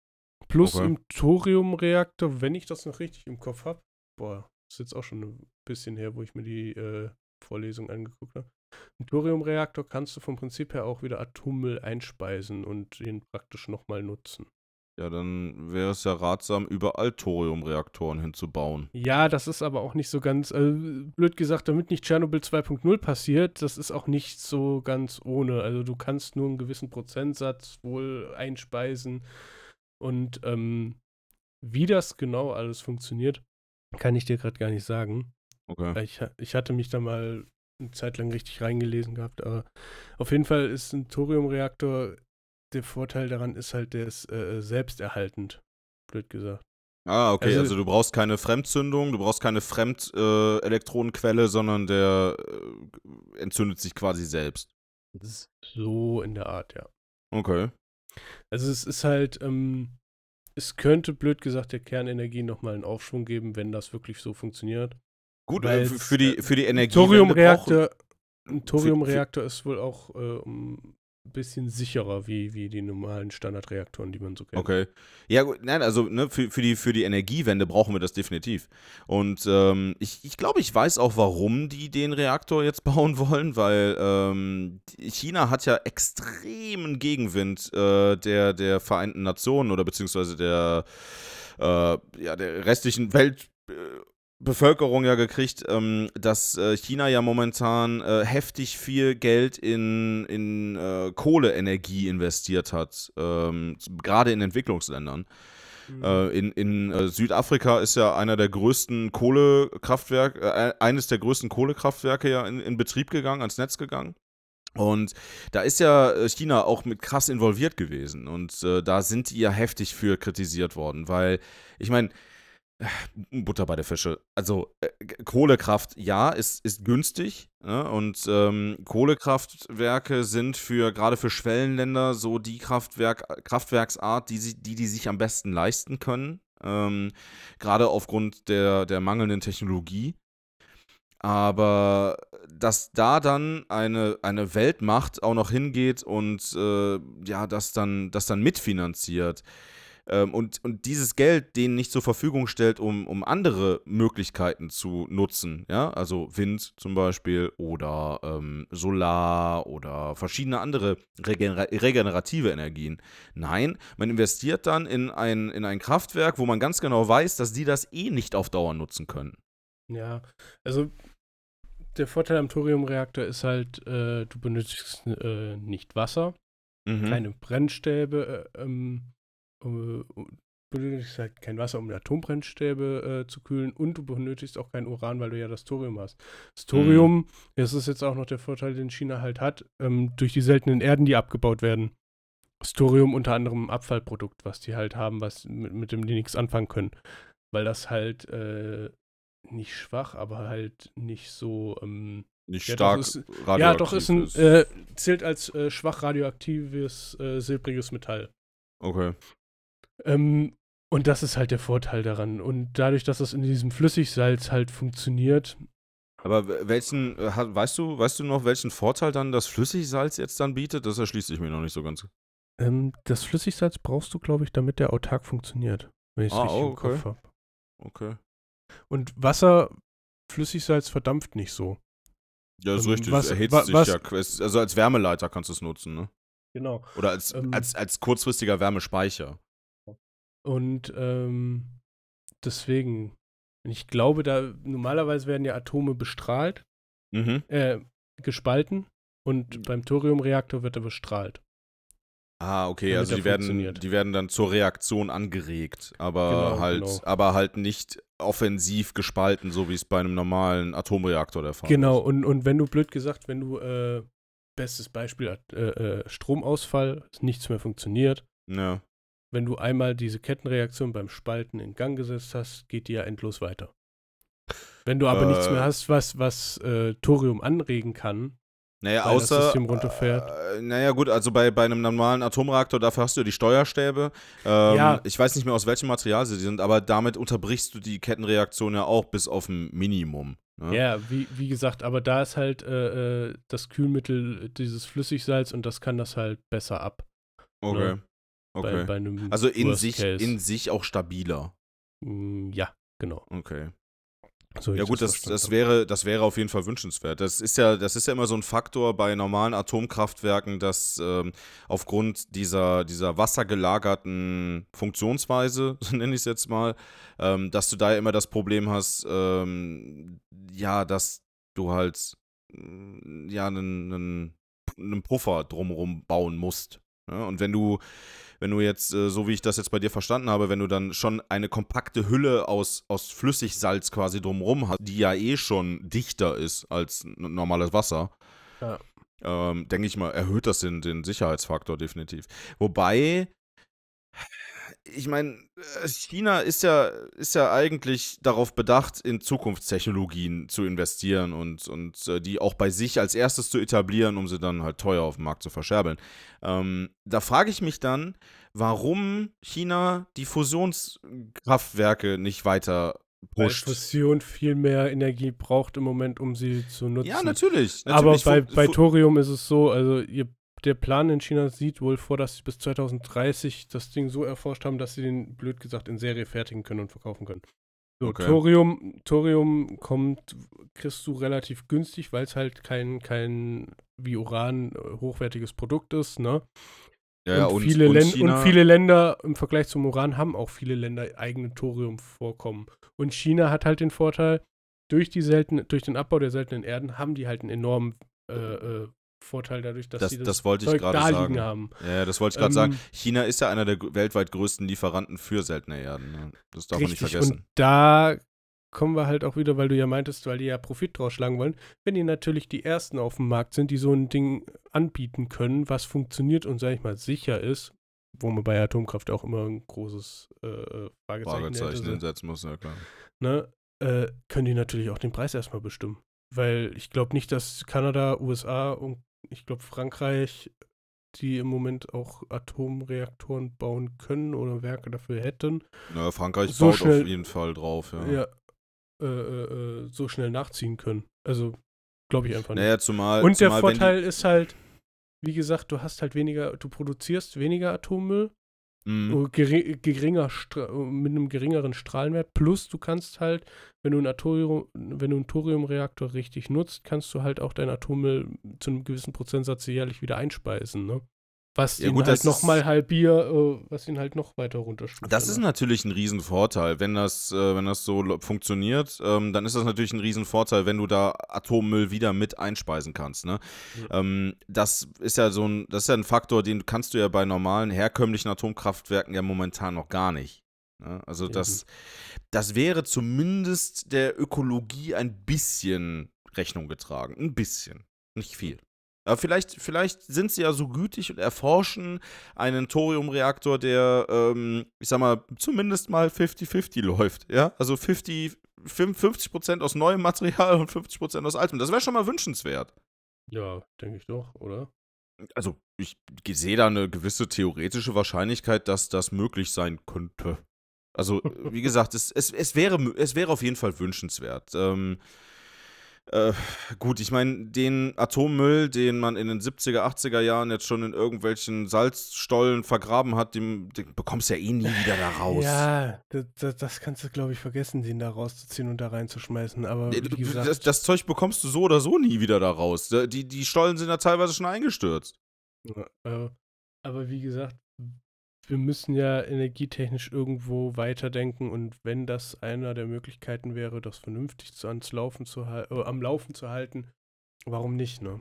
Plus Okay. im Thoriumreaktor, wenn ich das noch richtig im Kopf habe, boah, ist jetzt auch schon ein bisschen her, wo ich mir die äh, Vorlesung angeguckt habe. Im Thoriumreaktor kannst du vom Prinzip her auch wieder Atommüll einspeisen und ihn praktisch nochmal nutzen. Ja, dann wäre es ja ratsam, überall Thoriumreaktoren hinzubauen. Ja, das ist aber auch nicht so ganz, äh, blöd gesagt, damit nicht Tschernobyl 2.0 passiert, das ist auch nicht so ganz ohne. Also du kannst nur einen gewissen Prozentsatz wohl einspeisen. Und ähm, wie das genau alles funktioniert, kann ich dir gerade gar nicht sagen. Okay. Ich, ich hatte mich da mal eine Zeit lang richtig reingelesen gehabt, aber auf jeden Fall ist ein Thoriumreaktor, der Vorteil daran ist halt, der ist äh, selbsterhaltend, blöd gesagt. Ah, okay, also, Also- du brauchst keine Fremdzündung, du brauchst keine Fremdelektronenquelle, sondern der äh, entzündet sich quasi selbst. So in der Art, ja. Okay. Also es ist halt, ähm, es könnte blöd gesagt der Kernenergie nochmal einen Aufschwung geben, wenn das wirklich so funktioniert. Gut, Weil äh, für, die, äh, für die Energie. Thoriumreaktor, ein Thoriumreaktor ist wohl auch äh, um ein bisschen sicherer wie, wie die normalen Standardreaktoren, die man so kennt. Okay. Ja, gut, nein, also ne, für, für, die, für die Energiewende brauchen wir das definitiv. Und ähm, ich, ich glaube, ich weiß auch, warum die den Reaktor jetzt bauen wollen, weil ähm, China hat ja extremen Gegenwind äh, der, der Vereinten Nationen oder beziehungsweise der, äh, ja, der restlichen Welt. Äh, Bevölkerung ja gekriegt, ähm, dass äh, China ja momentan äh, heftig viel Geld in, in äh, Kohleenergie investiert hat, ähm, gerade in Entwicklungsländern. Mhm. Äh, in in äh, Südafrika ist ja einer der größten Kohlekraftwerke, äh, eines der größten Kohlekraftwerke ja in, in Betrieb gegangen, ans Netz gegangen. Und da ist ja China auch mit krass involviert gewesen. Und da sind die ja heftig für kritisiert worden, weil, ich meine, Butter bei der Fische. Also äh, Kohlekraft, ja, ist, ist günstig. Ne? Und ähm, Kohlekraftwerke sind für gerade für Schwellenländer so die Kraftwerk, Kraftwerksart, die, sie, die die sich am besten leisten können. Ähm, gerade aufgrund der, der mangelnden Technologie. Aber dass da dann eine, eine Weltmacht auch noch hingeht und äh, ja, das dann, das dann mitfinanziert, ähm, und, und dieses Geld denen nicht zur Verfügung stellt, um, um andere Möglichkeiten zu nutzen, ja, also Wind zum Beispiel oder ähm, Solar oder verschiedene andere regener regenerative Energien. Nein, man investiert dann in ein, in ein Kraftwerk, wo man ganz genau weiß, dass die das eh nicht auf Dauer nutzen können. Ja, also der Vorteil am Thoriumreaktor ist halt, äh, du benötigst äh, nicht Wasser, mhm. keine Brennstäbe, äh, ähm, äh, benötigst halt kein Wasser, um Atombrennstäbe äh, zu kühlen und du benötigst auch kein Uran, weil du ja das Thorium hast. Das Thorium, mhm. das ist jetzt auch noch der Vorteil, den China halt hat, ähm, durch die seltenen Erden, die abgebaut werden. Das Thorium unter anderem ein Abfallprodukt, was die halt haben, was mit, mit dem die nichts anfangen können. Weil das halt äh, nicht schwach, aber halt nicht so ähm, nicht ja, stark ist, radioaktiv Ja, doch ist ein, äh, zählt als äh, schwach radioaktives äh, silbriges Metall. Okay. Ähm, und das ist halt der Vorteil daran. Und dadurch, dass das in diesem Flüssigsalz halt funktioniert. Aber welchen, äh, weißt du, weißt du noch, welchen Vorteil dann das Flüssigsalz jetzt dann bietet? Das erschließt sich mir noch nicht so ganz. Ähm, das Flüssigsalz brauchst du, glaube ich, damit der autark funktioniert. Wenn ich es ah, richtig okay. im Kopf habe. Okay. Und Wasser, Flüssigsalz verdampft nicht so. Ja, ist ähm, richtig. Was, erhitzt was, sich was, ja. Also als Wärmeleiter kannst du es nutzen, ne? Genau. Oder als, ähm, als, als kurzfristiger Wärmespeicher. Und ähm, deswegen, ich glaube, da normalerweise werden ja Atome bestrahlt, mhm. äh, gespalten und beim Thoriumreaktor wird er bestrahlt. Ah, okay, also die werden, die werden dann zur Reaktion angeregt, aber genau, halt, genau. aber halt nicht offensiv gespalten, so wie es bei einem normalen Atomreaktor der Fall genau. ist. Genau, und, und wenn du blöd gesagt, wenn du äh, bestes Beispiel, äh, äh, Stromausfall, nichts mehr funktioniert. Ja. Wenn du einmal diese Kettenreaktion beim Spalten in Gang gesetzt hast, geht die ja endlos weiter. Wenn du aber äh, nichts mehr hast, was, was äh, Thorium anregen kann, naja, weil außer, das System runterfährt. Äh, naja, gut, also bei, bei einem normalen Atomreaktor, dafür hast du die Steuerstäbe. Ähm, ja. Ich weiß nicht mehr, aus welchem Material sie sind, aber damit unterbrichst du die Kettenreaktion ja auch bis auf ein Minimum. Ne? Ja, wie, wie gesagt, aber da ist halt äh, äh, das Kühlmittel dieses Flüssigsalz und das kann das halt besser ab. Okay. Ne? Okay. Bei, bei also in sich, in sich auch stabiler. Mm, ja, genau. Okay. So ja gut, das, das, wäre, das wäre auf jeden Fall wünschenswert. Das ist ja, das ist ja immer so ein Faktor bei normalen Atomkraftwerken, dass ähm, aufgrund dieser, dieser wassergelagerten Funktionsweise, so nenne ich es jetzt mal, ähm, dass du da ja immer das Problem hast, ähm, ja, dass du halt mm, ja einen, einen, einen Puffer drumherum bauen musst. Ja? Und wenn du wenn du jetzt, äh, so wie ich das jetzt bei dir verstanden habe, wenn du dann schon eine kompakte Hülle aus, aus Flüssigsalz quasi drumherum hast, die ja eh schon dichter ist als normales Wasser, ja. ähm, denke ich mal, erhöht das den, den Sicherheitsfaktor definitiv. Wobei, ich meine, äh, China ist ja, ist ja eigentlich darauf bedacht, in Zukunftstechnologien zu investieren und, und äh, die auch bei sich als erstes zu etablieren, um sie dann halt teuer auf dem Markt zu verscherbeln. Ähm, da frage ich mich dann, warum China die Fusionskraftwerke nicht weiter pusht. Weil Fusion viel mehr Energie braucht im Moment, um sie zu nutzen. Ja, natürlich. natürlich. Aber bei, bei Thorium ist es so, also ihr der Plan in China sieht wohl vor, dass sie bis 2030 das Ding so erforscht haben, dass sie den, blöd gesagt, in Serie fertigen können und verkaufen können. So, Okay. Thorium, Thorium kommt, kriegst du relativ günstig, weil es halt kein, kein wie Uran äh, hochwertiges Produkt ist, ne? Ja, und, und, viele und, und viele Länder im Vergleich zum Uran haben auch viele Länder eigene Thoriumvorkommen. Und China hat halt den Vorteil, durch, die selten, durch den Abbau der seltenen Erden haben die halt einen enormen äh, äh, Vorteil dadurch, dass Das- sie das, das wollte ich Zeug gerade da sagen. liegen haben. Ja, das wollte ich gerade Ähm, sagen. China ist ja einer der weltweit größten Lieferanten für seltene Erden. Ne? Das darf man nicht vergessen. Und da kommen wir halt auch wieder, weil du ja meintest, weil die ja Profit draus schlagen wollen. Wenn die natürlich die ersten auf dem Markt sind, die so ein Ding anbieten können, was funktioniert und, sag ich mal, sicher ist, wo man bei Atomkraft auch immer ein großes äh, äh, Fragezeichen, Fragezeichen hinsetzen muss, ja klar. ne, äh, können die natürlich auch den Preis erstmal bestimmen. Weil ich glaube nicht, dass Kanada, USA und ich glaube Frankreich, die im Moment auch Atomreaktoren bauen können oder Werke dafür hätten, Naja, Frankreich So baut schnell- auf jeden Fall drauf, ja. ja, äh, äh, äh, so schnell nachziehen können. Also glaube ich einfach nicht. Naja, zumal. und der zumal, die- Vorteil ist halt, wie gesagt, du hast halt weniger, du produzierst weniger Atommüll Mhm. Oh, geri geringer Stra mit einem geringeren Strahlenwert. Plus du kannst halt, wenn du einen Atorium, wenn du einen Thoriumreaktor richtig nutzt, kannst du halt auch deinen Atommüll zu einem gewissen Prozentsatz jährlich wieder einspeisen, ne? Was Ja, ihn gut, halt das nochmal ist- halbier, äh, was ihn halt noch weiter runterstuft. Das ist ne? natürlich ein Riesenvorteil, wenn das, äh, wenn das so funktioniert, ähm, dann ist das natürlich ein Riesenvorteil, wenn du da Atommüll wieder mit einspeisen kannst. Ne? Ähm, das ist ja so ein, das ist ja ein Faktor, den kannst du ja bei normalen herkömmlichen Atomkraftwerken ja momentan noch gar nicht. Ne? Also das, das wäre zumindest der Ökologie ein bisschen Rechnung getragen. Ein bisschen. Nicht viel. Aber vielleicht, vielleicht sind sie ja so gütig und erforschen einen Thoriumreaktor, der, ähm, ich sag mal, zumindest mal 50-50 läuft. Ja, also 50, 50% aus neuem Material und 50% aus altem. Das wäre schon mal wünschenswert. Ja, denke ich doch, oder? Also, ich sehe da eine gewisse theoretische Wahrscheinlichkeit, dass das möglich sein könnte. Also, wie gesagt, es, es, es, wäre, es wäre auf jeden Fall wünschenswert. Ähm, äh, gut, ich meine, den Atommüll, den man in den 70er, 80er Jahren jetzt schon in irgendwelchen Salzstollen vergraben hat, den, den bekommst du ja eh nie wieder da raus. Ja, das, das, kannst du, glaube ich, vergessen, den da rauszuziehen und da reinzuschmeißen. Aber gesagt, Das, das Zeug bekommst du so oder so nie wieder da raus. Die, die Stollen sind ja teilweise schon eingestürzt. Ja, äh, aber wie gesagt, wir müssen ja energietechnisch irgendwo weiterdenken und wenn das einer der Möglichkeiten wäre, das vernünftig zu, ans Laufen zu äh, am Laufen zu halten, warum nicht, ne?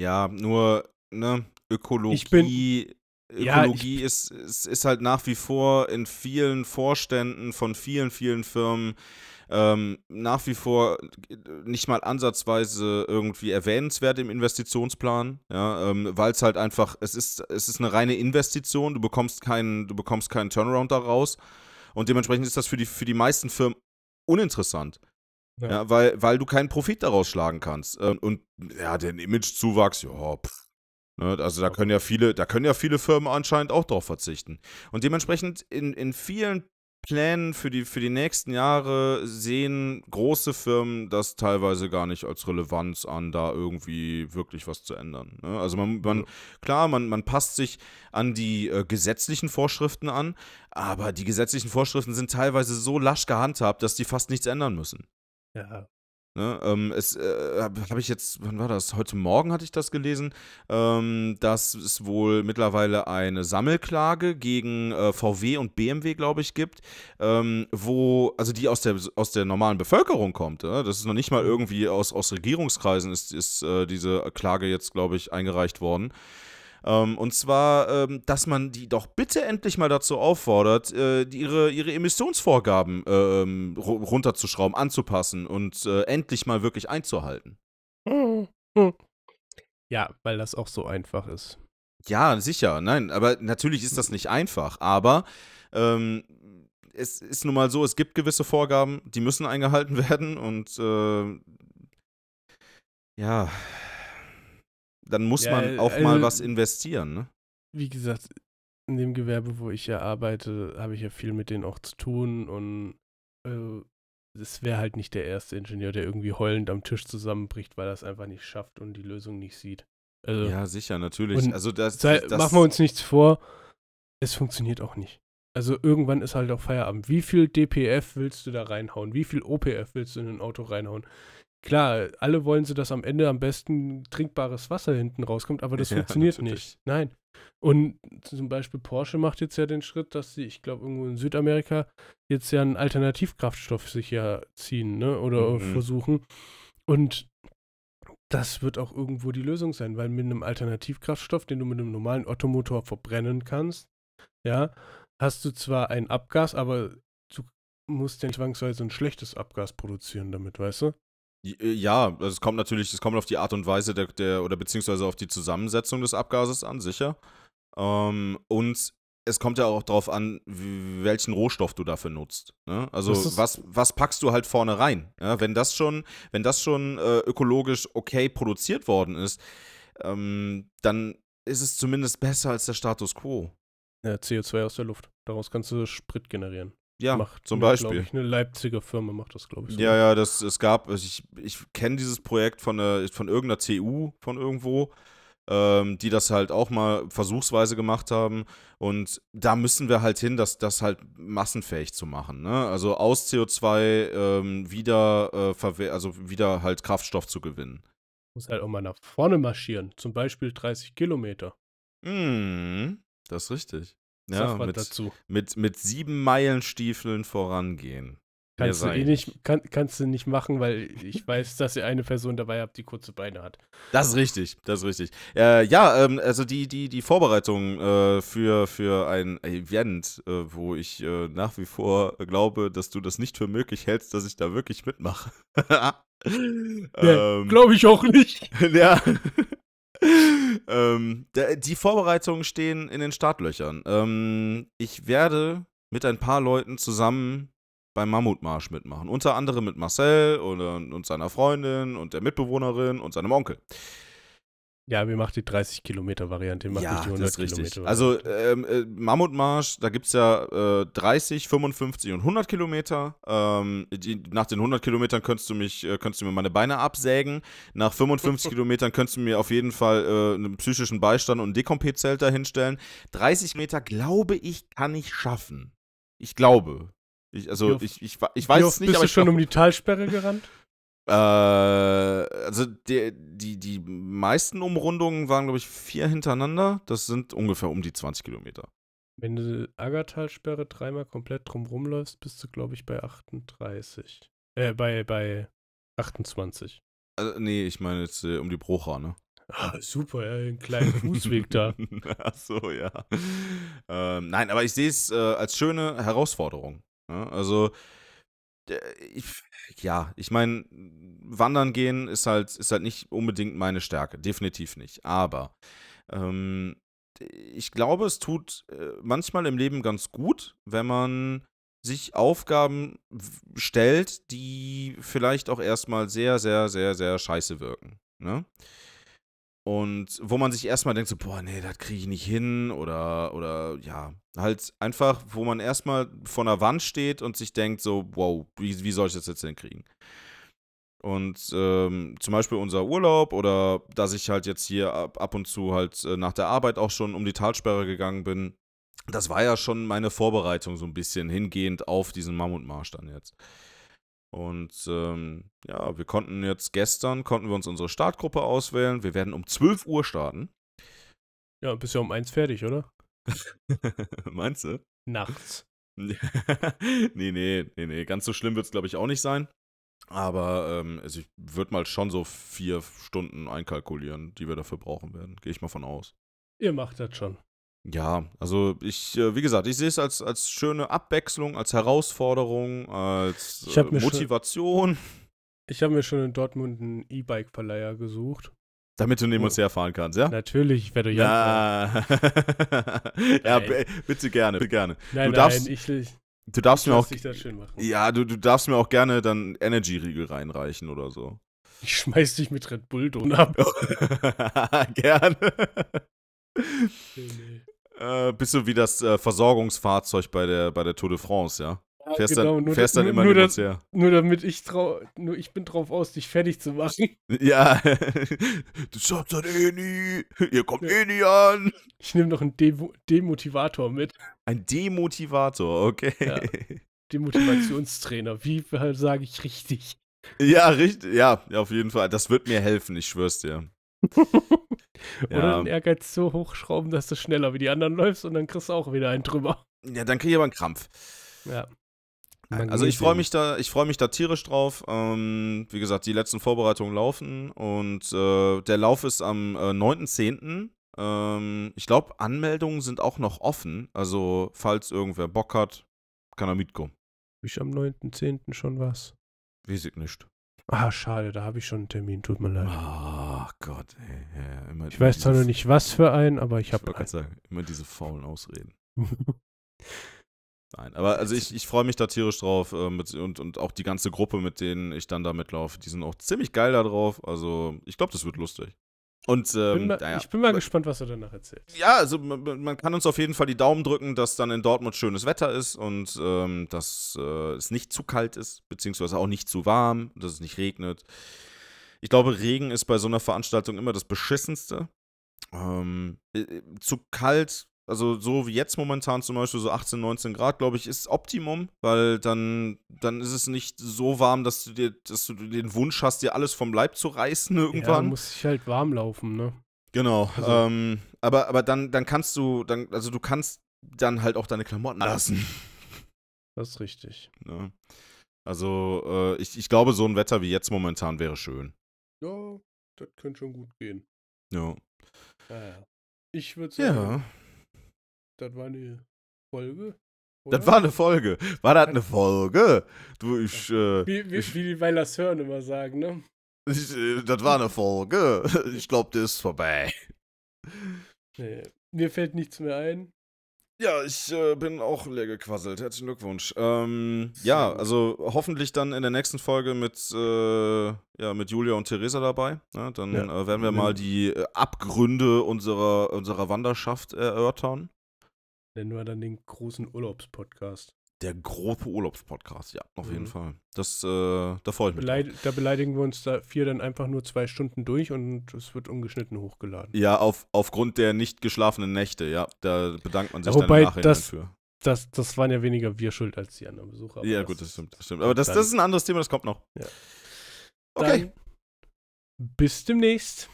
Ja, nur, ne, Ökologie. Ich bin- Ja, Ökologie ist, ist, ist halt nach wie vor in vielen Vorständen von vielen, vielen Firmen ähm, nach wie vor nicht mal ansatzweise irgendwie erwähnenswert im Investitionsplan, ja, ähm, weil es halt einfach, es ist, es ist eine reine Investition, du bekommst keinen, du bekommst keinen Turnaround daraus und dementsprechend ist das für die, für die meisten Firmen uninteressant. Ja. Ja, weil, weil du keinen Profit daraus schlagen kannst. Ähm, und ja, den Imagezuwachs, ja, pff. Ne, also da können ja viele, da können ja viele Firmen anscheinend auch drauf verzichten. Und dementsprechend in, in vielen Plänen für die, für die nächsten Jahre sehen große Firmen das teilweise gar nicht als Relevanz an, da irgendwie wirklich was zu ändern. Ne? Also man, man klar, man, man passt sich an die äh, gesetzlichen Vorschriften an, aber die gesetzlichen Vorschriften sind teilweise so lasch gehandhabt, dass die fast nichts ändern müssen. Ja. Ne, ähm, es äh, habe hab ich jetzt, wann war das? Heute Morgen hatte ich das gelesen, ähm, dass es wohl mittlerweile eine Sammelklage gegen äh, VW und BMW, glaube ich, gibt, ähm, wo, also die aus der, aus der normalen Bevölkerung kommt. Ja? Das ist noch nicht mal irgendwie aus, aus Regierungskreisen ist, ist äh, diese Klage jetzt, glaube ich, eingereicht worden. Ähm, und zwar, ähm, dass man die doch bitte endlich mal dazu auffordert, äh, ihre, ihre Emissionsvorgaben ähm, ru- runterzuschrauben, anzupassen und äh, endlich mal wirklich einzuhalten. Ja, weil das auch so einfach ist. Ja, sicher, nein, aber natürlich ist das nicht einfach, aber ähm, es ist nun mal so, es gibt gewisse Vorgaben, die müssen eingehalten werden und äh, ja, dann muss Ja, man auch mal also- was investieren, ne? Wie gesagt, in dem Gewerbe, wo ich ja arbeite, habe ich ja viel mit denen auch zu tun und äh, es wäre halt nicht der erste Ingenieur, der irgendwie heulend am Tisch zusammenbricht, weil er es einfach nicht schafft und die Lösung nicht sieht. Also, Ja, sicher, natürlich. Also das, sei, das machen wir uns nichts vor, es funktioniert auch nicht. Also irgendwann ist halt auch Feierabend. Wie viel DPF willst du da reinhauen? Wie viel OPF willst du in ein Auto reinhauen? Klar, alle wollen sie, dass am Ende am besten trinkbares Wasser hinten rauskommt, aber das Ja, funktioniert natürlich. nicht. Nein. Und zum Beispiel Porsche macht jetzt ja den Schritt, dass sie, ich glaube, irgendwo in Südamerika jetzt ja einen Alternativkraftstoff sich ja ziehen, ne? Oder Mhm. versuchen. Und das wird auch irgendwo die Lösung sein, weil mit einem Alternativkraftstoff, den du mit einem normalen Ottomotor verbrennen kannst, ja, hast du zwar ein Abgas, aber du musst ja zwangsweise ein schlechtes Abgas produzieren damit, weißt du? Äh, Ja, also es kommt natürlich, es kommt auf die Art und Weise der, der oder beziehungsweise auf die Zusammensetzung des Abgases an, sicher. Ähm, und es kommt ja auch darauf an, welchen Rohstoff du dafür nutzt. Ne? Also was, was packst du halt vorne rein? Ja, wenn das schon, wenn das schon äh, ökologisch okay produziert worden ist, ähm, dann ist es zumindest besser als der Status quo. Ja, CO2 aus der Luft. Daraus kannst du Sprit generieren. Ja, macht zum Beispiel. Ich, eine Leipziger Firma macht das, glaube ich. So. Ja, ja, das, es gab, also ich, ich kenne dieses Projekt von, der, von irgendeiner TU von irgendwo, ähm, die das halt auch mal versuchsweise gemacht haben. Und da müssen wir halt hin, das, das halt massenfähig zu machen. Ne? Also aus CO2 ähm, wieder, äh, also wieder halt Kraftstoff zu gewinnen. Muss halt auch mal nach vorne marschieren. Zum Beispiel 30 Kilometer. Mhm, das ist richtig. Ja, mit, dazu. mit, mit sieben Meilenstiefeln vorangehen. Kannst du eh nicht, kann, kannst du nicht machen, weil ich weiß, dass ihr eine Person dabei habt, die kurze Beine hat. Das ist richtig, das ist richtig. Äh, ja, ähm, also die, die, die Vorbereitung äh, für, für ein Event, äh, wo ich äh, nach wie vor glaube, dass du das nicht für möglich hältst, dass ich da wirklich mitmache. ähm, Glaube ich auch nicht. ja. Ähm, der, die Vorbereitungen stehen in den Startlöchern. Ähm, ich werde mit ein paar Leuten zusammen beim Mammutmarsch mitmachen. Unter anderem mit Marcel oder, und seiner Freundin und der Mitbewohnerin und seinem Onkel. Ja, wir machen die 30 Kilometer Variante, wir machen nicht die 100 das ist richtig. Kilometer Also ähm, äh, Mammutmarsch, da gibt es ja äh, 30, 55 und 100 Kilometer. Ähm, die, nach den 100 Kilometern könntest du mich, äh, könntest du mir meine Beine absägen. Nach 55 Kilometern könntest du mir auf jeden Fall äh, einen psychischen Beistand und ein Dekompé-Zelt dahinstellen. 30 Meter, glaube ich, kann ich schaffen. Ich glaube. Ich, also ich, ich, ich weiß es nicht, bist aber du schon glaub- um die Talsperre gerannt? Äh, also die, die, die meisten Umrundungen waren, glaube ich, vier hintereinander. Das sind ungefähr um die 20 Kilometer. Wenn du Aggertalsperre dreimal komplett drum rumläufst, bist du, glaube ich, bei 38. Äh, bei, bei 28. Also, nee, ich meine jetzt äh, um die Brucher, ne? Ah, super, ja, einen kleinen Fußweg da. Ach so, ja. Ähm, nein, aber ich sehe es äh, als schöne Herausforderung. Ja? Also, ich, ja, ich meine, wandern gehen ist halt, ist halt nicht unbedingt meine Stärke, definitiv nicht. Aber ähm, ich glaube, es tut äh, manchmal im Leben ganz gut, wenn man sich Aufgaben stellt, die vielleicht auch erstmal sehr, sehr, sehr, sehr scheiße wirken. Ne? Und wo man sich erstmal denkt, so, boah, nee, das kriege ich nicht hin oder, oder ja, halt einfach, wo man erstmal vor einer Wand steht und sich denkt, so, wow, wie, wie soll ich das jetzt hinkriegen? Und ähm, zum Beispiel unser Urlaub oder dass ich halt jetzt hier ab, ab und zu halt äh, nach der Arbeit auch schon um die Talsperre gegangen bin, das war ja schon meine Vorbereitung so ein bisschen hingehend auf diesen Mammutmarsch dann jetzt. Und ähm, ja, wir konnten jetzt gestern, konnten wir uns unsere Startgruppe auswählen. Wir werden um 12 Uhr starten. Ja, bist ja um eins fertig, oder? Meinst du? Nachts. nee, nee, nee, nee. Ganz so schlimm wird es, glaube ich, auch nicht sein. Aber ähm, also ich würde mal schon so vier Stunden einkalkulieren, die wir dafür brauchen werden. Gehe ich mal von aus. Ihr macht das schon. Ja, also ich, äh, wie gesagt, ich sehe es als, als schöne Abwechslung, als Herausforderung, als Ich äh, mir schon- Motivation, Ich habe mir schon in Dortmund einen E-Bike-Verleiher gesucht. damit du neben Oh. uns herfahren kannst, ja? Natürlich, ich werde euch. Ja, ja bitte gerne, bitte gerne. Nein, du darfst- nein, ich, ich Du darfst mir lass auch, dich das schön machen. ja, du, du darfst mir auch gerne dann Energy-Riegel reinreichen oder so. Ich schmeiß dich mit Red Bull ab. gerne. Nee, nee. Äh, bist du wie das äh, Versorgungsfahrzeug bei der, bei der Tour de France, ja? Fährst, genau, dann, nur fährst da- dann immer nur da- her. Nur damit ich trau, nur ich bin drauf aus, dich fertig zu machen. Ja, du schaffst das eh nie. Ihr kommt eh nie an. Ich nehme noch einen Devo Demotivator mit. Ein Demotivator, okay. Ja. Demotivationstrainer. Wie sage ich richtig? Ja, richtig. Ja, ja, auf jeden Fall. Das wird mir helfen, ich schwör's dir. Oder Ja. den Ehrgeiz so hochschrauben, dass du schneller wie die anderen läufst und dann kriegst du auch wieder einen drüber. Ja, dann krieg ich aber einen Krampf. Ja. Also ich freue mich da, ich freue mich da tierisch drauf. Ähm, wie gesagt, die letzten Vorbereitungen laufen und äh, der Lauf ist am äh, 9.10. Ähm, ich glaube, Anmeldungen sind auch noch offen. Also, falls irgendwer Bock hat, kann er mitkommen. Ich am 9.10. schon was. Weiß ich nicht. Ah, schade, da habe ich schon einen Termin, tut mir leid. Ach Gott, ey. Ja, immer, Ich weiß zwar noch nicht, was für einen, aber ich Ich habe wollte gerade sagen, immer diese faulen Ausreden. Nein, aber also ich, ich freue mich da tierisch drauf äh, mit, und, und auch die ganze Gruppe, mit denen ich dann da mitlaufe, die sind auch ziemlich geil da drauf. Also ich glaube, das wird lustig. Und ähm, bin mal, naja, Ich bin mal gespannt, was du danach erzählst. ja, also man, man kann uns auf jeden Fall die Daumen drücken, dass dann in Dortmund schönes Wetter ist und ähm, dass äh, es nicht zu kalt ist, beziehungsweise auch nicht zu warm, dass es nicht regnet. Ich glaube, Regen ist bei so einer Veranstaltung immer das Beschissenste. Ähm, äh, zu kalt, also so wie jetzt momentan zum Beispiel so 18, 19 Grad, glaube ich, ist Optimum, weil dann, dann ist es nicht so warm, dass du dir, dass du den Wunsch hast, dir alles vom Leib zu reißen Ja, irgendwann. muss ich halt warm laufen, ne? Genau, Also- ähm, aber, aber dann, dann kannst du, dann, also du kannst dann halt auch deine Klamotten lassen. Das ist richtig. ne? Also, äh, ich, ich glaube, so ein Wetter wie jetzt momentan wäre schön. Ja, das könnte schon gut gehen. Ja. Naja. Ich würde sagen, Ja, das war eine Folge. das oder? war eine Folge. War das eine Folge? Du, ich, äh, Wie, wie, ich, wie die Weilers hören immer sagen, ne? ich, äh, das war eine Folge. Ich glaube, das ist vorbei. Nee, mir fällt nichts mehr ein. Ja, ich äh, bin auch leer gequasselt. Herzlichen Glückwunsch. Ähm, ja, also hoffentlich dann in der nächsten Folge mit, äh, ja, mit Julia und Theresa dabei. Ne? Dann Ja. äh, werden wir mal die äh, Abgründe unserer, unserer Wanderschaft erörtern. Nennen wir dann den großen Urlaubspodcast. Der große Urlaubspodcast, ja, auf jeden Mhm. Fall. Das, äh, da freue ich mich. Beleid drauf. da beleidigen wir uns da vier dann einfach nur zwei Stunden durch und es wird ungeschnitten hochgeladen. Ja, auf, aufgrund der nicht geschlafenen Nächte, ja. Da bedankt man sich Ja, dann wobei im Nachhinein das- für. Das, das waren ja weniger wir schuld als die anderen Besucher. Ja, gut, das stimmt, das stimmt. Aber das, dann- das ist ein anderes Thema, das kommt noch. Ja. Okay. Dann bis demnächst.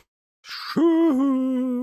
Tschüss.